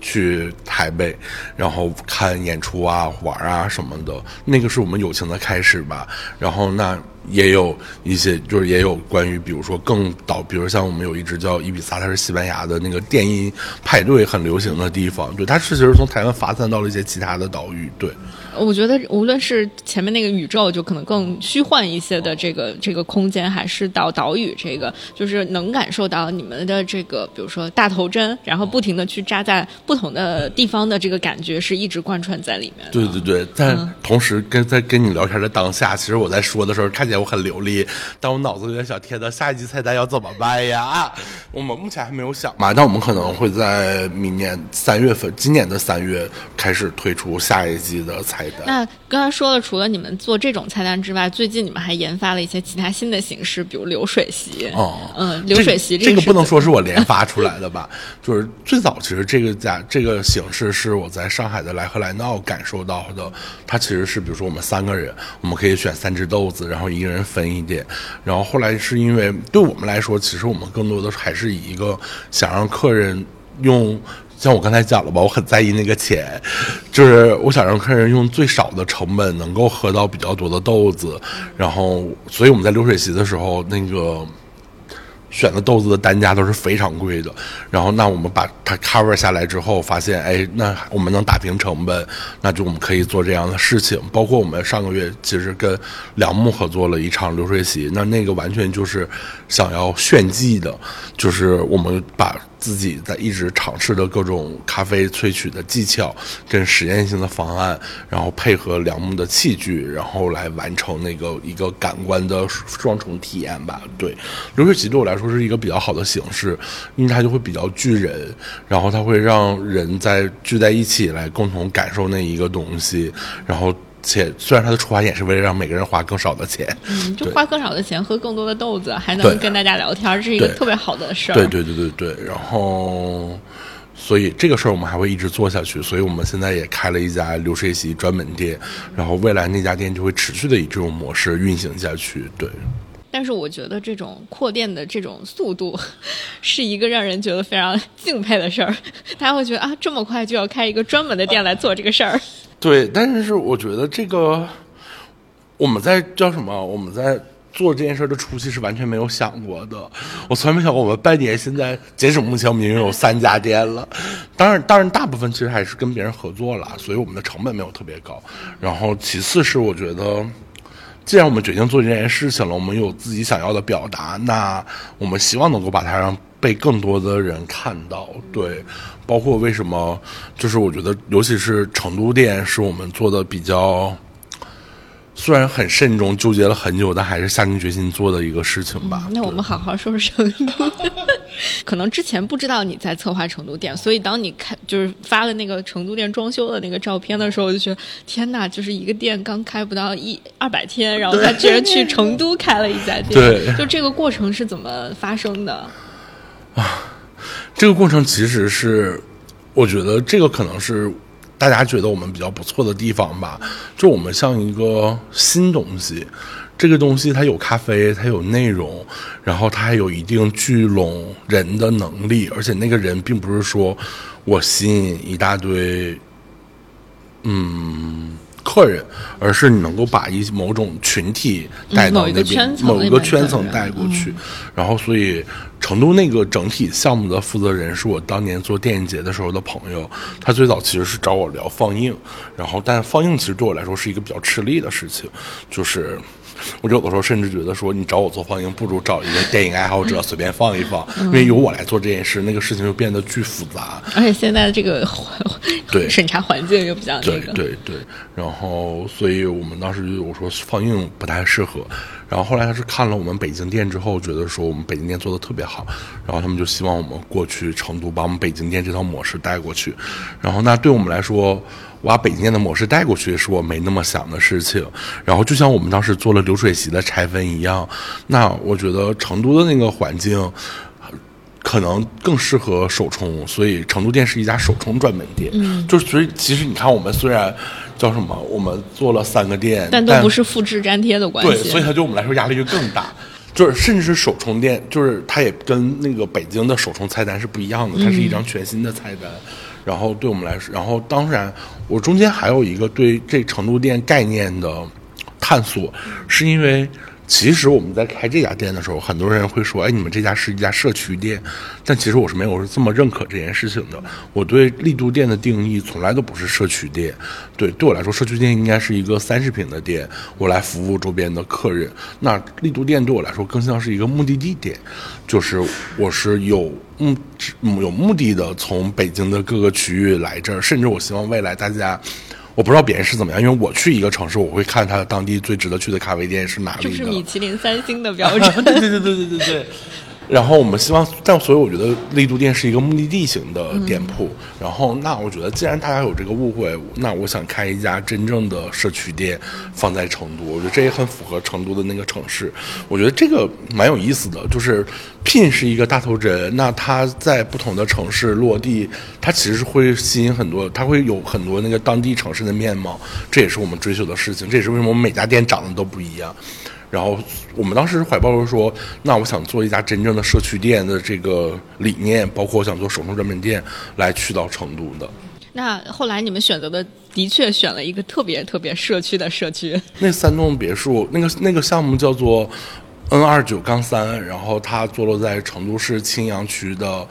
去台北，然后看演出啊、玩啊什么的，那个是我们友情的开始吧。然后那也有一些，就是也有关于，比如说更岛，比如像我们有一支叫伊比萨，它是西班牙的那个电音派对很流行的地方。对，它是其实从台湾发散到了一些其他的岛屿。对，我觉得无论是前面那个宇宙，就可能更虚幻一些的这个这个空间，还是到岛屿这个，就是能感受到你们的这个，比如说大头针，然后不停的去扎在不同的地方的这个感觉，是一直贯穿在里面的。对对对，但同时跟在跟你聊天的当下，其实我在说的时候，看起来我很流利，但我脑子里在想，天呐，下一集菜单要怎么办呀？我们目前还没有想嘛，但我们可能会在明年三月份，今年的三月开始推出下一季的菜单。那刚才说了，除了你们做这种菜单之外，最近你们还研发了一些其他新的形式，比如流水席。哦，嗯，流水席这个是不能说是我连发出来的吧？就是最早其实这个家这个形式是我在上海的莱和莱闹感受到的。它其实是比如说我们三个人，我们可以选三只豆子，然后一个人分一点。然后后来是因为对我们来说，其实我们更多的还是以一个想让客人用。像我刚才讲了吧，我很在意那个钱，就是我想让客人用最少的成本能够喝到比较多的豆子，然后所以我们在流水席的时候，那个选的豆子的单价都是非常贵的。然后那我们把它 cover 下来之后，发现哎，那我们能打平成本，那就我们可以做这样的事情。包括我们上个月其实跟梁木合作了一场流水席，那那个完全就是想要炫技的，就是我们把。自己在一直尝试的各种咖啡萃取的技巧跟实验性的方案，然后配合梁木的器具，然后来完成那个一个感官的双重体验吧。对，流水席对我来说是一个比较好的形式，因为它就会比较聚人，然后它会让人在聚在一起来共同感受那一个东西，然后。且虽然它的出发点是为了让每个人花更少的钱，嗯，就花更少的钱喝更多的豆子，还能跟大家聊天，这是一个特别好的事儿。对对对对对，然后，所以这个事儿我们还会一直做下去。所以我们现在也开了一家流水席专门店，然后未来那家店就会持续的以这种模式运行下去。对，但是我觉得这种扩店的这种速度，是一个让人觉得非常敬佩的事儿。大家会觉得啊，这么快就要开一个专门的店来做这个事儿。对，但是我觉得这个我们在叫什么？我们在做这件事的初期是完全没有想过的。我从来没想过，我们半年现在截止目前，我们已经有三家店了。当然，当然，大部分其实还是跟别人合作了，所以我们的成本没有特别高。然后，其次是我觉得。既然我们决定做这件事情了，我们有自己想要的表达，那我们希望能够把它让被更多的人看到。对，包括为什么，就是我觉得，尤其是成都店，是我们做的比较，虽然很慎重，纠结了很久，但还是下定决心做的一个事情吧。那我们好好说说成都。可能之前不知道你在策划成都店，所以当你看就是发了那个成都店装修的那个照片的时候，我就觉得天哪，就是一个店刚开不到一二百天，然后他居然去成都开了一家店。对就这个过程是怎么发生的？啊这个过程其实是我觉得这个可能是大家觉得我们比较不错的地方吧，就我们像一个新东西。这个东西它有咖啡，它有内容，然后它还有一定聚拢人的能力，而且那个人并不是说我吸引一大堆，嗯。客人，而是你能够把一某种群体带到那边，某一个圈层带过去。然后，所以成都那个整体项目的负责人是我当年做电影节的时候的朋友。他最早其实是找我聊放映，然后但放映其实对我来说是一个比较吃力的事情，就是。我有的时候甚至觉得说，你找我做放映，不如找一个电影爱好者随便放一放，因为由我来做这件事，那个事情就变得巨复杂。而且现在的这个 对审查环境又比较对对对，然后所以我们当时就我说放映不太适合，然后后来他是看了我们北京店之后，觉得说我们北京店做的特别好，然后他们就希望我们过去成都，把我们北京店这套模式带过去，然后那对我们来说。我把北京店的模式带过去，是我没那么想的事情。然后就像我们当时做了流水席的拆分一样，那我觉得成都的那个环境可能更适合首冲，所以成都店是一家首冲专门店。嗯，就是所以其实你看，我们虽然叫什么，我们做了三个店，但都不是复制粘贴的关系。对，所以它对我们来说压力就更大。就是甚至是首充店，就是它也跟那个北京的首充菜单是不一样的，它是一张全新的菜单。然后对我们来说，然后当然，我中间还有一个对这成都店概念的探索，是因为。其实我们在开这家店的时候，很多人会说：“哎，你们这家是一家社区店。”但其实我是没有这么认可这件事情的。我对丽都店的定义从来都不是社区店。对，对我来说，社区店应该是一个三十平的店，我来服务周边的客人。那丽都店对我来说更像是一个目的地店，就是我是有目有目的的从北京的各个区域来这儿，甚至我希望未来大家。我不知道别人是怎么样，因为我去一个城市，我会看它当地最值得去的咖啡店是哪里。就是米其林三星的标准。对对对对对对对。然后我们希望，但所以我觉得丽都店是一个目的地型的店铺。然后那我觉得，既然大家有这个误会，那我想开一家真正的社区店，放在成都。我觉得这也很符合成都的那个城市。我觉得这个蛮有意思的，就是 Pin 是一个大头针，那它在不同的城市落地，它其实是会吸引很多，它会有很多那个当地城市的面貌。这也是我们追求的事情，这也是为什么我们每家店长得都不一样。然后我们当时怀抱着说，那我想做一家真正的社区店的这个理念，包括我想做手冲专门店，来去到成都的。那后来你们选择的的确选了一个特别特别社区的社区。那三栋别墅，那个那个项目叫做 N 二九杠三，然后它坐落在成都市青羊区的。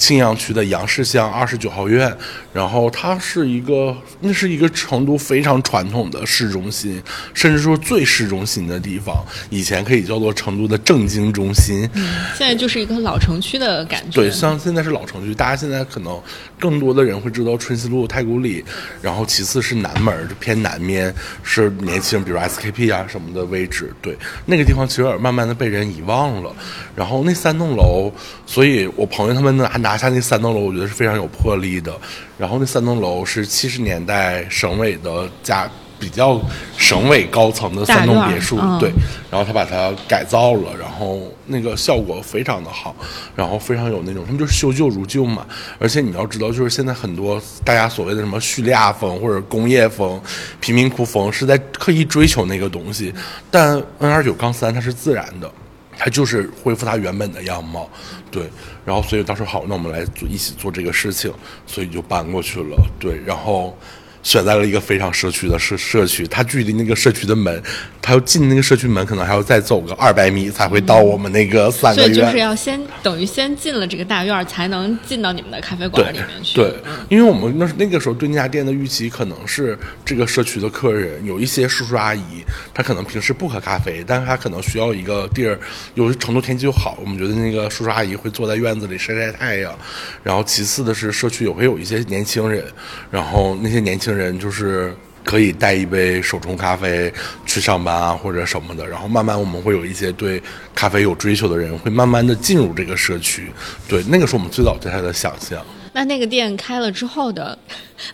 青羊区的杨氏巷二十九号院，然后它是一个，那是一个成都非常传统的市中心，甚至说最市中心的地方，以前可以叫做成都的正经中心。嗯，现在就是一个老城区的感觉。对，像现在是老城区，大家现在可能更多的人会知道春熙路、太古里，然后其次是南门，就偏南面是年轻人，比如 SKP 啊什么的位置。对，那个地方其实慢慢的被人遗忘了。然后那三栋楼，所以我朋友他们拿拿。拿下那三栋楼，我觉得是非常有魄力的。然后那三栋楼是七十年代省委的家比较省委高层的三栋别墅，对。然后他把它改造了，然后那个效果非常的好，然后非常有那种他们就是修旧如旧嘛。而且你要知道，就是现在很多大家所谓的什么叙利亚风或者工业风、贫民窟风，是在刻意追求那个东西。但 N 二九杠三它是自然的。他就是恢复他原本的样貌，对，然后所以当时好，那我们来做一起做这个事情，所以就搬过去了，对，然后。选在了一个非常社区的社社区，它距离那个社区的门，它要进那个社区门，可能还要再走个二百米才会到我们那个三个院。所以就是要先等于先进了这个大院，才能进到你们的咖啡馆里面去。对，因为我们那那个时候对那家店的预期，可能是这个社区的客人有一些叔叔阿姨，他可能平时不喝咖啡，但是他可能需要一个地儿，有成都天气又好，我们觉得那个叔叔阿姨会坐在院子里晒晒太阳。然后其次的是社区也会有一些年轻人，然后那些年轻。人就是可以带一杯手冲咖啡去上班啊，或者什么的。然后慢慢我们会有一些对咖啡有追求的人，会慢慢的进入这个社区。对，那个是我们最早对它的想象。那那个店开了之后的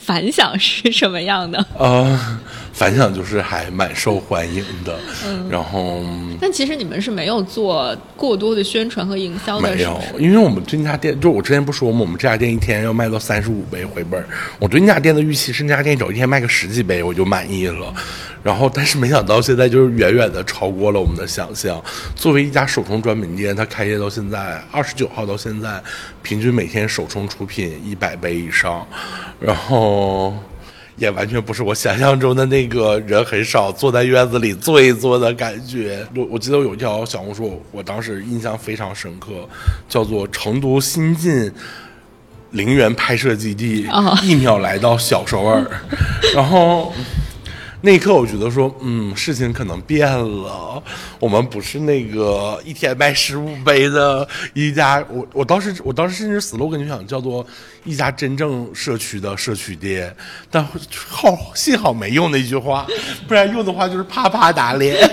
反响是什么样的？呃，反响就是还蛮受欢迎的。嗯然后但其实你们是没有做过多的宣传和营销的，没有因为我们对那家店，就我之前不说嘛？我们这家店一天要卖到三十五杯回本儿。我对那家店的预期是，那家店只要一天卖个十几杯，我就满意了。然后，但是没想到现在就是远远的超过了我们的想象。作为一家手冲专门店，它开业到现在二十九号到现在，平均每天手冲出品一百杯以上，然后。也完全不是我想象中的那个人很少，坐在院子里坐一坐的感觉。我我记得有一条小红书，我当时印象非常深刻，叫做“成都新晋陵园拍摄基地，哦一秒来到小首尔”，然后。那一刻，我觉得说，嗯，事情可能变了。我们不是那个一天卖十五杯的一家，我我当时我当时甚至 slogan 就想叫做一家真正社区的社区店，但好幸好没用那句话，不然用的话就是啪啪打脸。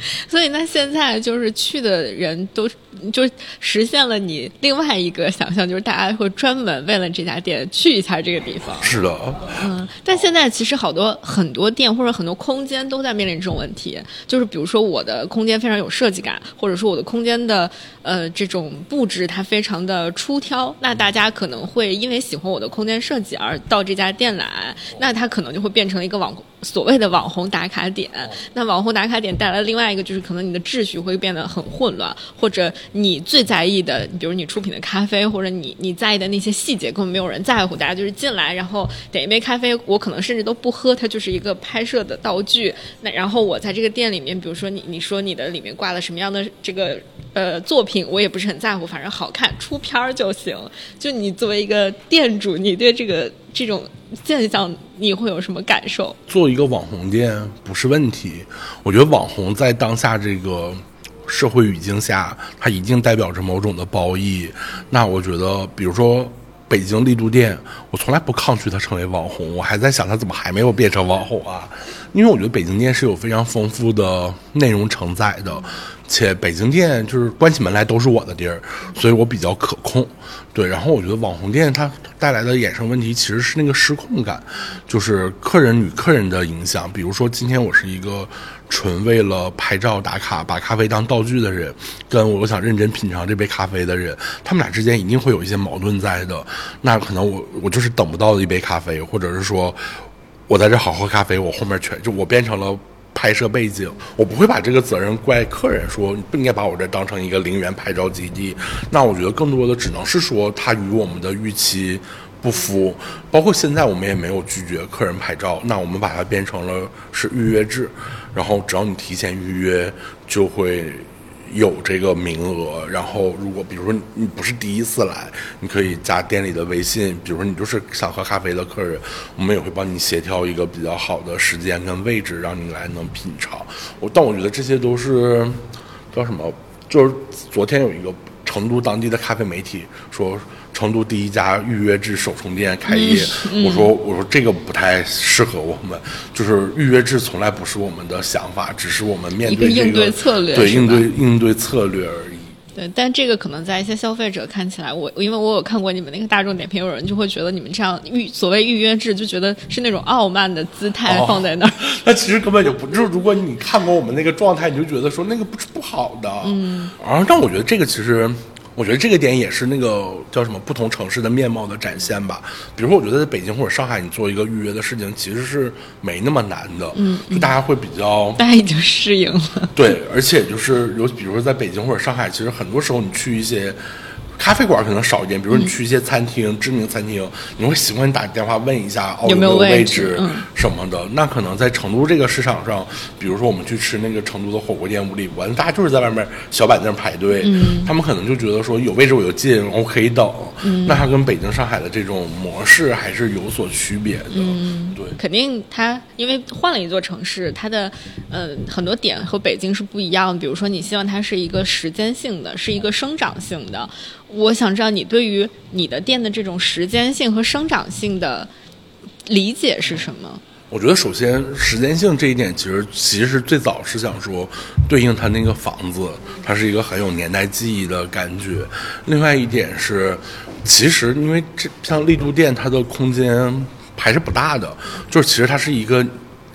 所以那现在就是去的人都就实现了你另外一个想象，就是大家会专门为了这家店去一下这个地方。是的，嗯，但现在其实好多很多店或者很多空间都在面临这种问题，就是比如说我的空间非常有设计感，或者说我的空间的呃这种布置它非常的出挑，那大家可能会因为喜欢我的空间设计而到这家店来，那它可能就会变成一个网所谓的网红打卡点。那网红打卡点带来另外一个就是可能你的秩序会变得很混乱，或者你最在意的，比如你出品的咖啡，或者你你在意的那些细节根本没有人在乎，大家就是进来然后点一杯咖啡，我可能甚至都不喝，它就是一个拍摄的道具。那然后我在这个店里面，比如说你你说你的里面挂了什么样的这个呃作品，我也不是很在乎，反正好看出片儿就行。就你作为一个店主，你对这个这种现象你会有什么感受？做一个网红店不是问题。我觉得网红在当下这个社会语境下，它一定代表着某种的褒义。那我觉得，比如说北京丽都店，我从来不抗拒它成为网红，我还在想它怎么还没有变成网红啊？因为我觉得北京店是有非常丰富的内容承载的，且北京店就是关起门来都是我的地儿，所以我比较可控。对，然后我觉得网红店它带来的衍生问题其实是那个失控感，就是客人与客人的影响。比如说今天我是一个纯为了拍照打卡，把咖啡当道具的人，跟我想认真品尝这杯咖啡的人，他们俩之间一定会有一些矛盾在的。那可能我我就是等不到一杯咖啡，或者是说我在这好喝咖啡，我后面全就我变成了。拍摄背景，我不会把这个责任怪客人，说你不应该把我这当成一个陵园拍照基地。那我觉得更多的只能是说他与我们的预期不符，包括现在我们也没有拒绝客人拍照，那我们把它变成了是预约制，然后只要你提前预约就会。有这个名额，然后如果比如说你不是第一次来，你可以加店里的微信，比如说你就是想喝咖啡的客人，我们也会帮你协调一个比较好的时间跟位置，让你来能品尝。我但我觉得这些都是叫什么？就是昨天有一个成都当地的咖啡媒体说。成都第一家预约制手冲店开业，嗯我说我说这个不太适合我们，就是预约制从来不是我们的想法，只是我们面对这一个应对策略对应对应对策略而已。对，但这个可能在一些消费者看起来，我因为我有看过你们那个大众点评，有人就会觉得你们这样预所谓预约制，就觉得是那种傲慢的姿态哦放在那儿。那其实根本就不就是，如果你看过我们那个状态，你就觉得说那个不是不好的。嗯，然后但我觉得这个其实。我觉得这个点也是那个叫什么不同城市的面貌的展现吧。比如说，我觉得在北京或者上海，你做一个预约的事情其实是没那么难的。嗯，就大家会比较大家已经适应了。对，而且就是有，比如说在北京或者上海，其实很多时候你去一些。咖啡馆可能少一点，比如你去一些餐厅、知名餐厅，你会习惯打电话问一下哦有没有有位位置嗯什么的。那可能在成都这个市场上，比如说我们去吃那个成都的火锅店五里湾，大家就是在外面小板凳排队，嗯他们可能就觉得说有位置我就进，我可以等。嗯那它跟北京、上海的这种模式还是有所区别的。嗯对。肯定它因为换了一座城市，它的呃很多点和北京是不一样的。比如说，你希望它是一个时间性的，是一个生长性的。我想知道你对于你的店的这种时间性和生长性的理解是什么？我觉得首先时间性这一点，其实其实最早是想说对应它那个房子，它是一个很有年代记忆的感觉。另外一点是，其实因为这像丽都店，它的空间还是不大的，就是其实它是一个。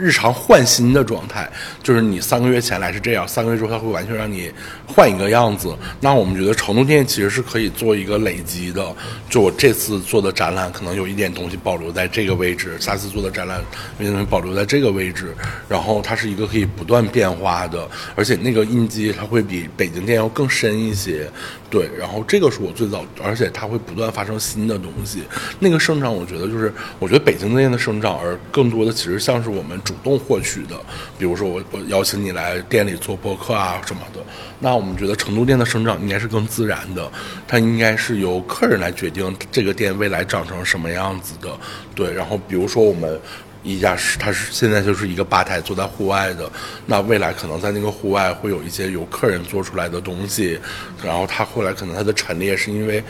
日常换新的状态，就是你三个月前来是这样，三个月之后它会完全让你换一个样子。那我们觉得成都店其实是可以做一个累积的。就我这次做的展览，可能有一点东西保留在这个位置；下次做的展览，有点东西保留在这个位置。然后它是一个可以不断变化的，而且那个印记它会比北京店要更深一些。对，然后这个是我最早，而且它会不断发生新的东西。那个生长，我觉得就是，我觉得北京店的生长，而更多的其实像是我们主主动获取的。比如说，我我邀请你来店里做播客啊什么的。那我们觉得成都店的生长应该是更自然的，它应该是由客人来决定这个店未来长成什么样子的。对，然后比如说我们。一家是，它是现在就是一个吧台，坐在户外的。那未来可能在那个户外会有一些由客人做出来的东西，然后它后来可能它的陈列是因为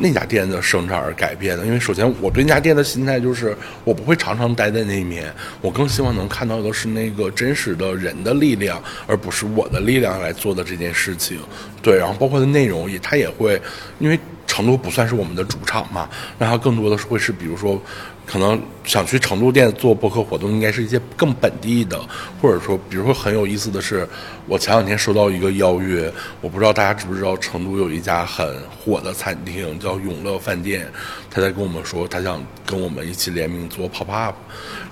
那家店的生产而改变的。因为首先我对那家店的心态就是，我不会常常待在那一面，我更希望能看到的是那个真实的人的力量，而不是我的力量来做的这件事情。对，然后包括的内容也，他也会，因为成都不算是我们的主场嘛，那他更多的是会是比如说。可能想去成都店做播客活动，应该是一些更本地的，或者说，比如说很有意思的是，我前两天收到一个邀约，我不知道大家知不知道，成都有一家很火的餐厅叫永乐饭店，他在跟我们说，他想跟我们一起联名做 pop up，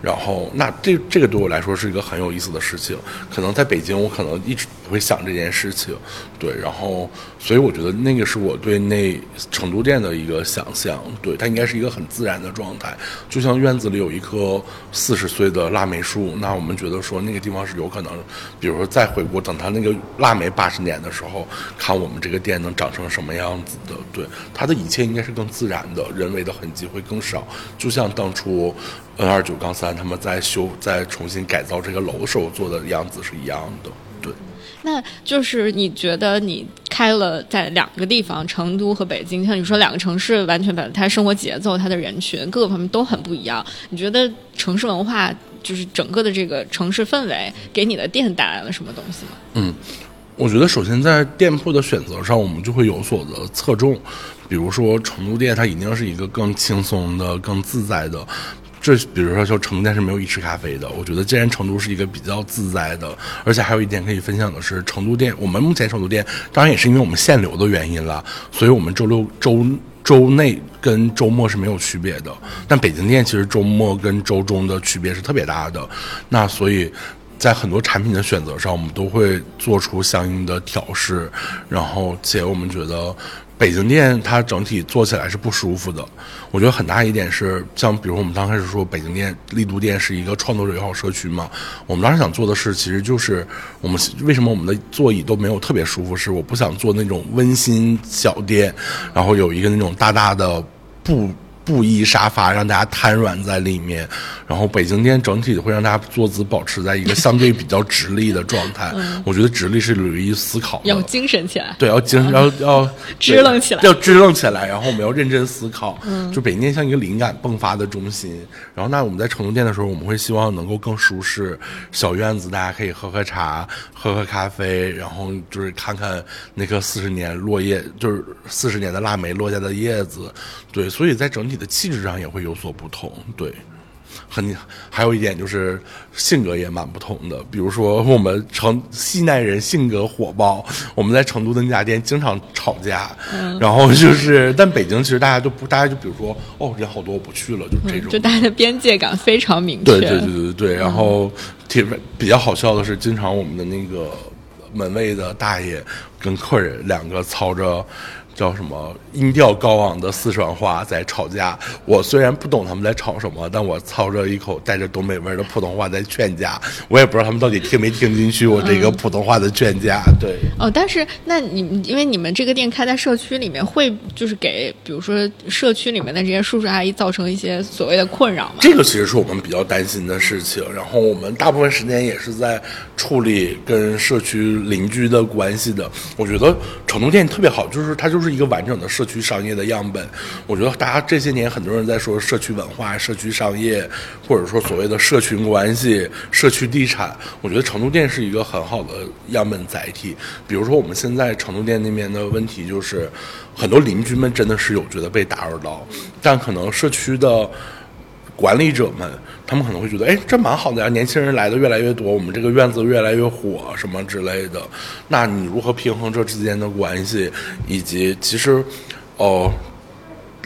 然后那这这个对我来说是一个很有意思的事情，可能在北京我可能一直不会想这件事情，对，然后所以我觉得那个是我对那成都店的一个想象，对，它应该是一个很自然的状态。就像院子里有一棵四十岁的腊梅树，那我们觉得说那个地方是有可能，比如说再回国，等它那个腊梅八十年的时候，看我们这个店能长成什么样子的。对，它的一切应该是更自然的，人为的痕迹会更少。就像当初 N 二九杠三他们在修、在重新改造这个楼的时候做的样子是一样的。那就是你觉得你开了在两个地方，成都和北京，像你说两个城市完全把它生活节奏、它的人群各个方面都很不一样。你觉得城市文化就是整个的这个城市氛围给你的店带来了什么东西吗？嗯，我觉得首先在店铺的选择上，我们就会有所的侧重。比如说成都店，它一定是一个更轻松的、更自在的。这比如说，就成都是没有一吃咖啡的。我觉得，既然成都是一个比较自在的，而且还有一点可以分享的是，成都店我们目前成都店当然也是因为我们限流的原因了，所以我们周六周周内跟周末是没有区别的。但北京店其实周末跟周中的区别是特别大的，那所以在很多产品的选择上，我们都会做出相应的调试，然后且我们觉得。北京店它整体做起来是不舒服的，我觉得很大一点是，像比如我们刚开始说北京店、丽都店是一个创作者友好社区嘛，我们当时想做的事，其实就是我们为什么我们的座椅都没有特别舒服，是我不想做那种温馨小店，然后有一个那种大大的布。布艺沙发让大家瘫软在里面，然后北京店整体会让大家坐姿保持在一个相对比较直立的状态。我觉得直立是有利于思考，要精神起来。对，要精要要 支棱起来，要支棱起来。然后我们要认真思考。就北京店像一个灵感迸发的中心。然后那我们在成都店的时候，我们会希望能够更舒适，小院子大家可以喝喝茶，喝喝咖啡，然后就是看看那棵四十年落叶，就是四十年的腊梅落下的叶子。对，所以在整体。的气质上也会有所不同，对，很还有一点就是性格也蛮不同的。比如说，我们成西南人性格火爆，我们在成都的那家店经常吵架，然后就是，但北京其实大家都不，大家就比如说，哦，人好多，我不去了，就这种，就大家的边界感非常明确。对对对对对。然后，挺比较好笑的是，经常我们的那个门卫的大爷跟客人两个操着。叫什么音调高昂的四川话在吵架？我虽然不懂他们在吵什么，但我操着一口带着东北味的普通话在劝架。我也不知道他们到底听没听进去我这个普通话的劝架。对。哦，但是那你因为你们这个店开在社区里面，会就是给比如说社区里面的这些叔叔阿姨造成一些所谓的困扰吗？这个其实是我们比较担心的事情。然后我们大部分时间也是在处理跟社区邻居的关系的。我觉得成都店特别好，就是它就是。一个完整的社区商业的样本，我觉得大家这些年很多人在说社区文化、社区商业，或者说所谓的社群关系、社区地产，我觉得成都店是一个很好的样本载体。比如说我们现在成都店那边的问题就是，很多邻居们真的是有觉得被打扰到，但可能社区的。管理者们，他们可能会觉得，哎，这蛮好的呀，年轻人来的越来越多，我们这个院子越来越火，什么之类的。那你如何平衡这之间的关系，以及其实，哦。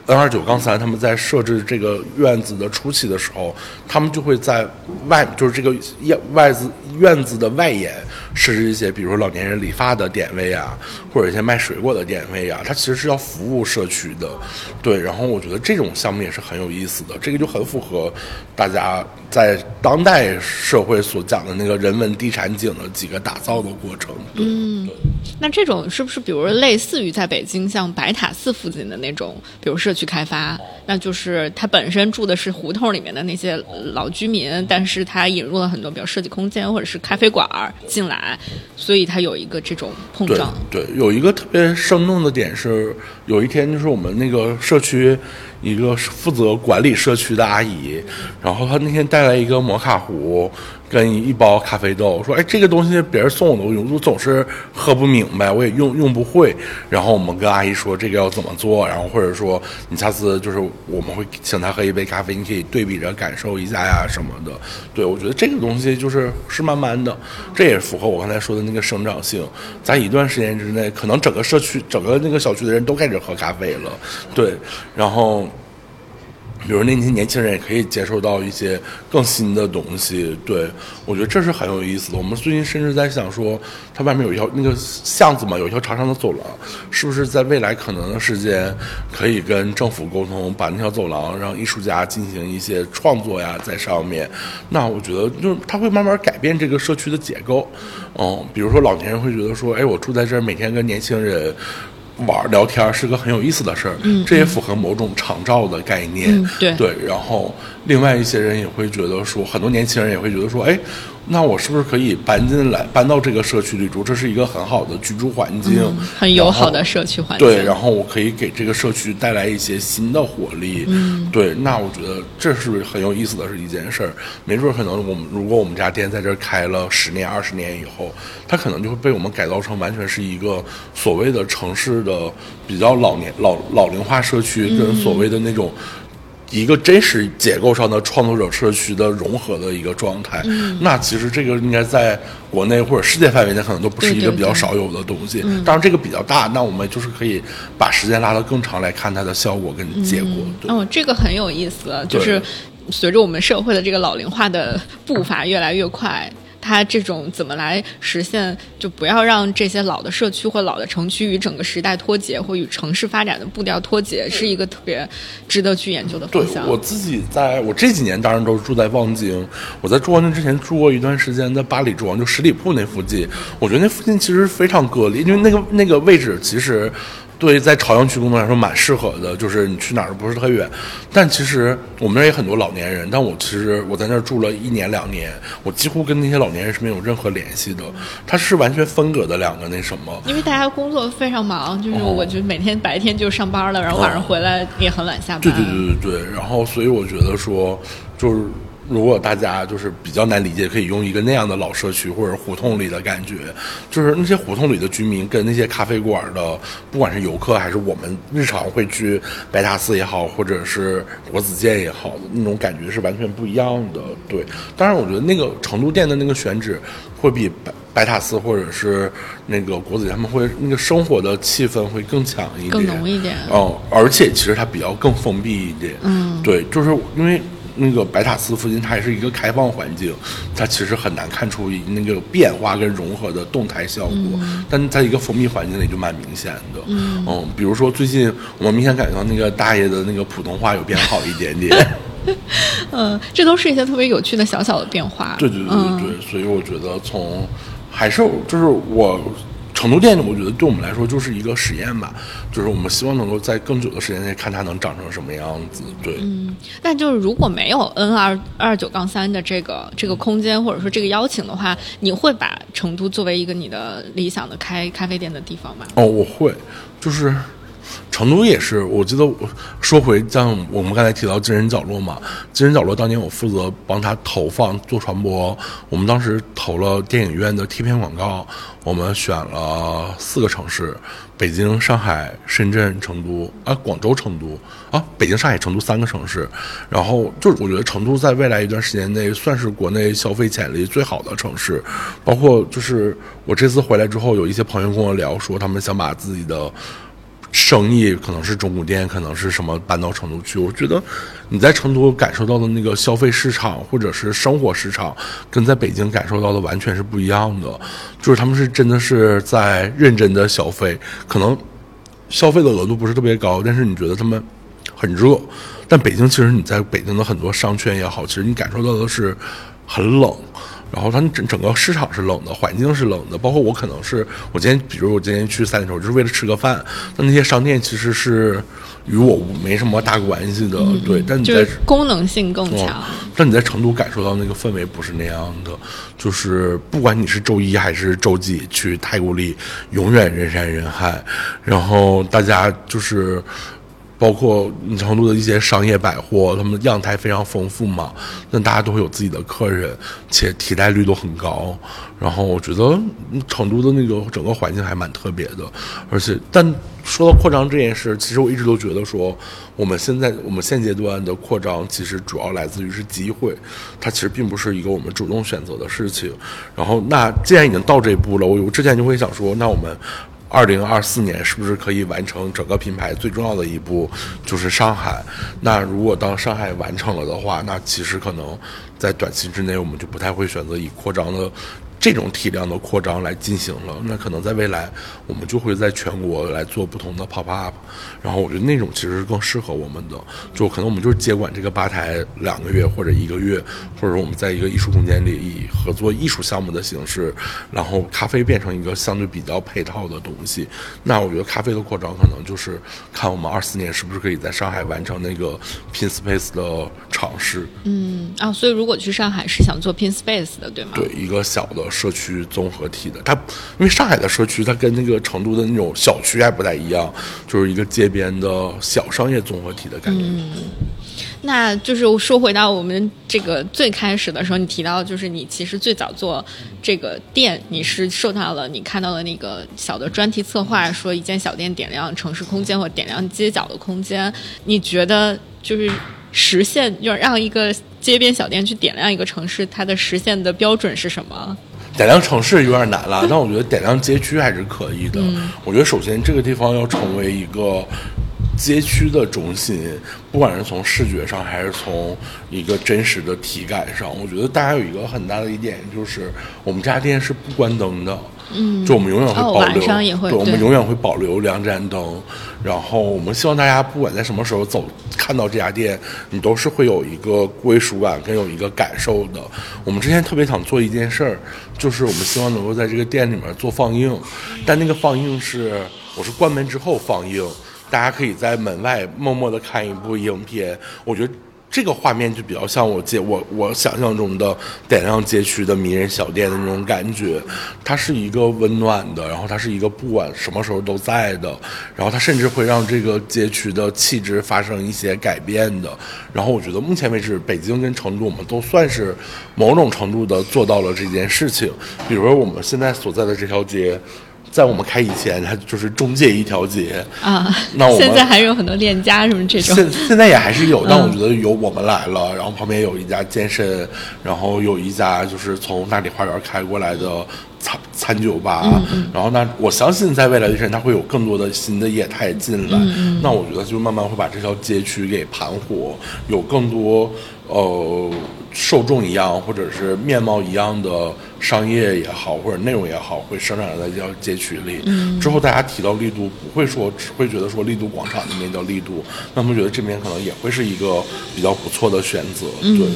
N 二九杠三，他们在设置这个院子的初期的时候，他们就会在外，就是这个院外子院子的外沿设置一些，比如说老年人理发的点位啊，或者一些卖水果的点位啊，它其实是要服务社区的，对。然后我觉得这种项目也是很有意思的，这个就很符合大家在当代社会所讲的那个人文地产景的几个打造的过程。嗯，那这种是不是比如类似于在北京像白塔寺附近的那种，比如社区开发，那就是它本身住的是胡同里面的那些老居民，但是它引入了很多比如设计空间或者是咖啡馆进来，所以它有一个这种碰撞。对，有一个特别生动的点是，有一天就是我们那个社区一个负责管理社区的阿姨，然后她那天带来一个摩卡壶。跟一包咖啡豆，说，哎，这个东西别人送我的，我总是喝不明白，我也用用不会。然后我们跟阿姨说这个要怎么做，然后或者说你下次就是我们会请他喝一杯咖啡，你可以对比着感受一下呀什么的。对我觉得这个东西就是是慢慢的，这也符合我刚才说的那个生长性，在一段时间之内，可能整个社区、整个那个小区的人都开始喝咖啡了。对，然后。比如那些年轻人也可以接受到一些更新的东西，对我觉得这是很有意思的。我们最近甚至在想说，它外面有一条那个巷子嘛，有一条长长的走廊，是不是在未来可能的时间可以跟政府沟通，把那条走廊让艺术家进行一些创作呀，在上面。那我觉得就它会慢慢改变这个社区的结构。嗯，比如说老年人会觉得说，哎，我住在这儿，每天跟年轻人。玩聊天是个很有意思的事儿，这也符合某种长照的概念。对对，然后另外一些人也会觉得说，很多年轻人也会觉得说，哎。那我是不是可以搬进来，搬到这个社区里住？这是一个很好的居住环境，很友好的社区环境。对，然后我可以给这个社区带来一些新的活力。嗯，对，那我觉得这是很有意思的是一件事儿。没准可能我们如果我们家店在这儿开了十年、二十年以后，它可能就会被我们改造成完全是一个所谓的城市的比较老年、老老龄化社区，跟所谓的那种。一个真实结构上的创作者社区的融合的一个状态，那其实这个应该在国内或者世界范围内可能都不是一个比较少有的东西。当然这个比较大，那我们就是可以把时间拉得更长来看它的效果跟结果。哦，这个很有意思，就是随着我们社会的这个老龄化的步伐越来越快。它这种怎么来实现？就不要让这些老的社区或老的城区与整个时代脱节，或与城市发展的步调脱节，是一个特别值得去研究的方向。我自己在我这几年当然都是住在望京，我在住望京之前住过一段时间在八里庄，就十里铺那附近。我觉得那附近其实非常割离，因为那个那个位置其实。对，在朝阳区工作来说蛮适合的，就是你去哪儿都不是特远。但其实我们那儿也很多老年人，但我其实我在那儿住了一年两年，我几乎跟那些老年人是没有任何联系的。它是完全分隔的两个那什么。因为大家工作非常忙，就是我就每天白天就上班了，然后晚上回来也很晚下班。对对对对对，然后所以我觉得说就是。如果大家就是比较难理解，可以用一个那样的老社区或者胡同里的感觉，就是那些胡同里的居民跟那些咖啡馆的，不管是游客还是我们日常会去白塔寺也好，或者是国子监也好，那种感觉是完全不一样的。对，当然我觉得那个成都店的那个选址会比白白塔寺或者是那个国子监他们会那个生活的气氛会更强一点，更浓一点。哦，而且其实它比较更封闭一点。嗯，对，就是因为。那个白塔寺附近，它也是一个开放环境，它其实很难看出那个变化跟融合的动态效果。但在一个封闭环境里就蛮明显的。嗯，比如说最近我们明显感觉到那个大爷的那个普通话有变好一点点。嗯，这都是一些特别有趣的小小的变化。对对对对对，所以我觉得从还是就是我。成都店，我觉得对我们来说就是一个实验吧，就是我们希望能够在更久的时间内看它能长成什么样子。对，嗯，但就是如果没有 N 二二九杠三的这个这个空间或者说这个邀请的话，你会把成都作为一个你的理想的开咖啡店的地方吗？哦，我会，就是成都也是，我记得我说回像我们刚才提到金人角落嘛，金人角落当年我负责帮他投放做传播，我们当时投了电影院的贴片广告，我们选了四个城市：北京、上海、深圳、成都啊，广州、成都啊，北京、上海、成都三个城市。然后就是我觉得成都在未来一段时间内算是国内消费潜力最好的城市，包括就是我这次回来之后，有一些朋友跟我聊说，他们想把自己的。生意可能是中古店，可能是什么搬到成都去。我觉得你在成都感受到的那个消费市场或者是生活市场，跟在北京感受到的完全是不一样的。就是他们是真的是在认真的消费，可能消费的额度不是特别高，但是你觉得他们很热。但北京其实你在北京的很多商圈也好，其实你感受到的是很冷。然后它整整个市场是冷的，环境是冷的，包括我可能是我今天，比如我今天去三里屯，就是为了吃个饭，那那些商店其实是与我没什么大关系的，对。但你在功能性更强，但你在成都感受到那个氛围不是那样的，就是不管你是周一还是周几去太古里，永远人山人海，然后大家就是。包括成都的一些商业百货，他们样态非常丰富嘛，那大家都会有自己的客人，且替代率都很高。然后我觉得成都的那个整个环境还蛮特别的，而且但说到扩张这件事，其实我一直都觉得说，我们现在我们现阶段的扩张其实主要来自于是机会，它其实并不是一个我们主动选择的事情。然后那既然已经到这一步了，我之前就会想说，那我们。二零二四年是不是可以完成整个品牌最重要的一步，就是上海？那如果当上海完成了的话，那其实可能在短期之内，我们就不太会选择以扩张的。这种体量的扩张来进行了，那可能在未来我们就会在全国来做不同的 pop up，然后我觉得那种其实是更适合我们的，就可能我们就是接管这个吧台两个月或者一个月，或者说我们在一个艺术空间里以合作艺术项目的形式，然后咖啡变成一个相对比较配套的东西。那我觉得咖啡的扩张可能就是看我们二四年是不是可以在上海完成那个 pin space 的尝试。嗯啊，所以如果去上海是想做 pin space 的，对吗？对，一个小的。社区综合体的，它因为上海的社区，它跟那个成都的那种小区还不太一样，就是一个街边的小商业综合体的感觉。嗯，那就是说回到我们这个最开始的时候，你提到就是你其实最早做这个店，你是受到了你看到了那个小的专题策划，说一间小店点亮城市空间或点亮街角的空间，你觉得就是实现要让一个街边小店去点亮一个城市，它的实现的标准是什么？点亮城市有点难了，但我觉得点亮街区还是可以的。我觉得首先这个地方要成为一个街区的中心，不管是从视觉上还是从一个真实的体感上，我觉得大家有一个很大的一点就是，我们这家店是不关灯的。嗯，就我们永远会保留，对，我们永远会保留两盏灯。然后我们希望大家不管在什么时候走，看到这家店，你都是会有一个归属感跟有一个感受的。我们之前特别想做一件事儿，就是我们希望能够在这个店里面做放映，但那个放映是我是关门之后放映，大家可以在门外默默的看一部影片。我觉得。这个画面就比较像我街我我想象中的点亮街区的迷人小店的那种感觉，它是一个温暖的，然后它是一个不管什么时候都在的，然后它甚至会让这个街区的气质发生一些改变的。然后我觉得目前为止，北京跟成都我们都算是某种程度的做到了这件事情。比如说我们现在所在的这条街。在我们开以前，它就是中介一条街啊。那我们现在还有很多链家什么这种。现现在也还是有，但我觉得有我们来了，然后旁边有一家健身，然后有一家就是从大理花园开过来的餐餐酒吧。然后呢，我相信在未来的时间，它会有更多的新的业态进来。那我觉得就慢慢会把这条街区给盘活，有更多呃。受众一样，或者是面貌一样的商业也好，或者内容也好，会生长在叫街区里。之后大家提到丽都，不会说只会觉得说丽都广场那边叫丽都，那么觉得这边可能也会是一个比较不错的选择。对，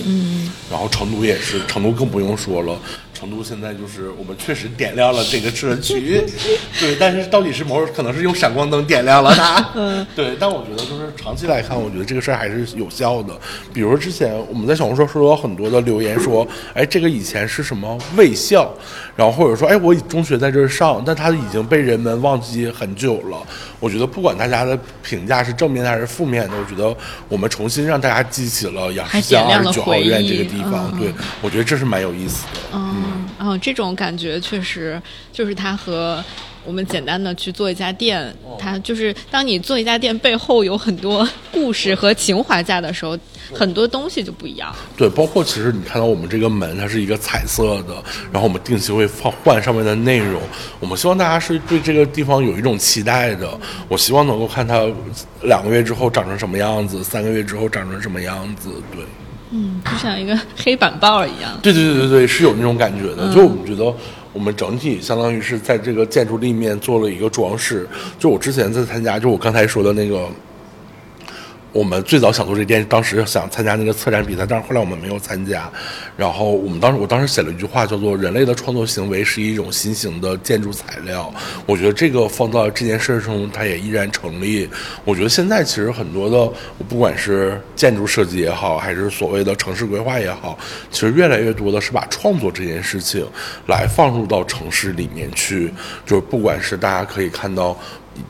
然后成都也是，成都更不用说了。成都现在就是我们确实点亮了这个社区，对，但是到底是某可能是用闪光灯点亮了它，嗯，对，但我觉得就是长期来看，我觉得这个事儿还是有效的。比如之前我们在小红书收到很多的留言说，哎，这个以前是什么卫校，然后或者说，哎，我中学在这儿上，但他已经被人们忘记很久了。我觉得不管大家的评价是正面还是负面的，我觉得我们重新让大家记起了杨还市乡点亮了二十九号院这个地方，嗯对我觉得这是蛮有意思的。嗯，哦，这种感觉确实就是它和我们简单的去做一家店，它就是当你做一家店背后有很多故事和情怀在的时候，很多东西就不一样。对，包括其实你看到我们这个门，它是一个彩色的，然后我们定期会放换上面的内容。我们希望大家是对这个地方有一种期待的。我希望能够看它两个月之后长成什么样子，三个月之后长成什么样子。对，嗯，就像一个黑板报一样。对对对对对，是有那种感觉的。就我们觉得，我们整体相当于是在这个建筑立面做了一个装饰。就我之前在参加，就我刚才说的那个。我们最早想做这店，当时想参加那个策展比赛，但是后来我们没有参加。然后我们当时，我当时写了一句话，叫做“人类的创作行为是一种新型的建筑材料”。我觉得这个放到这件事中，它也依然成立。我觉得现在其实很多的，不管是建筑设计也好，还是所谓的城市规划也好，其实越来越多的是把创作这件事情来放入到城市里面去。就是不管是大家可以看到。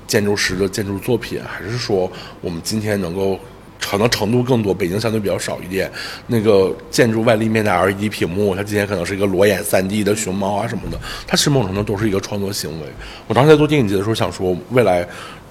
建筑师的建筑作品，还是说我们今天能够可能程度更多，北京相对比较少一点。那个建筑外立面的 LED 屏幕，它今天可能是一个裸眼 3D 的熊猫啊什么的，它是某种程度都是一个创作行为。我当时在做电影节的时候想说，未来。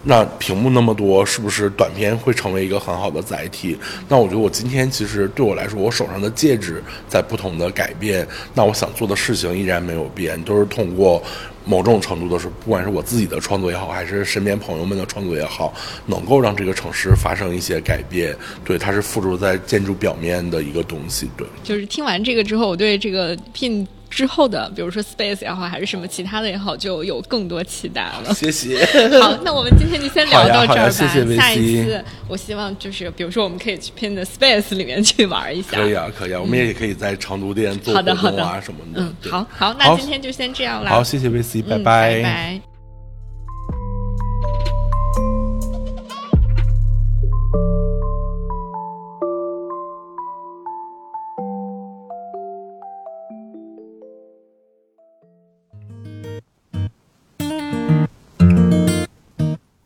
那屏幕那么多，是不是短片会成为一个很好的载体？那我觉得我今天其实对我来说，我手上的戒指在不同的改变，那我想做的事情依然没有变，都是通过某种程度的是，不管是我自己的创作也好，还是身边朋友们的创作也好，能够让这个城市发生一些改变。对，它是附着在建筑表面的一个东西。对，就是听完这个之后，我对这个 pin 之后的，比如说 space 也好，还是什么其他的也好，就有更多期待了。谢谢。好，那我们今天就先聊到这儿吧。谢谢维 C 下一次，我希望就是，比如说我们可以去 pin 的 space 里面去玩一下。可以啊，可以啊，我们也可以在长途店做活动啊什么的。嗯，对好好，那今天就先这样啦。好，谢谢 VC，拜嗯拜拜。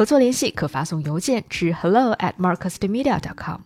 合作联系可发送邮件至 hello at marcusmedia.com。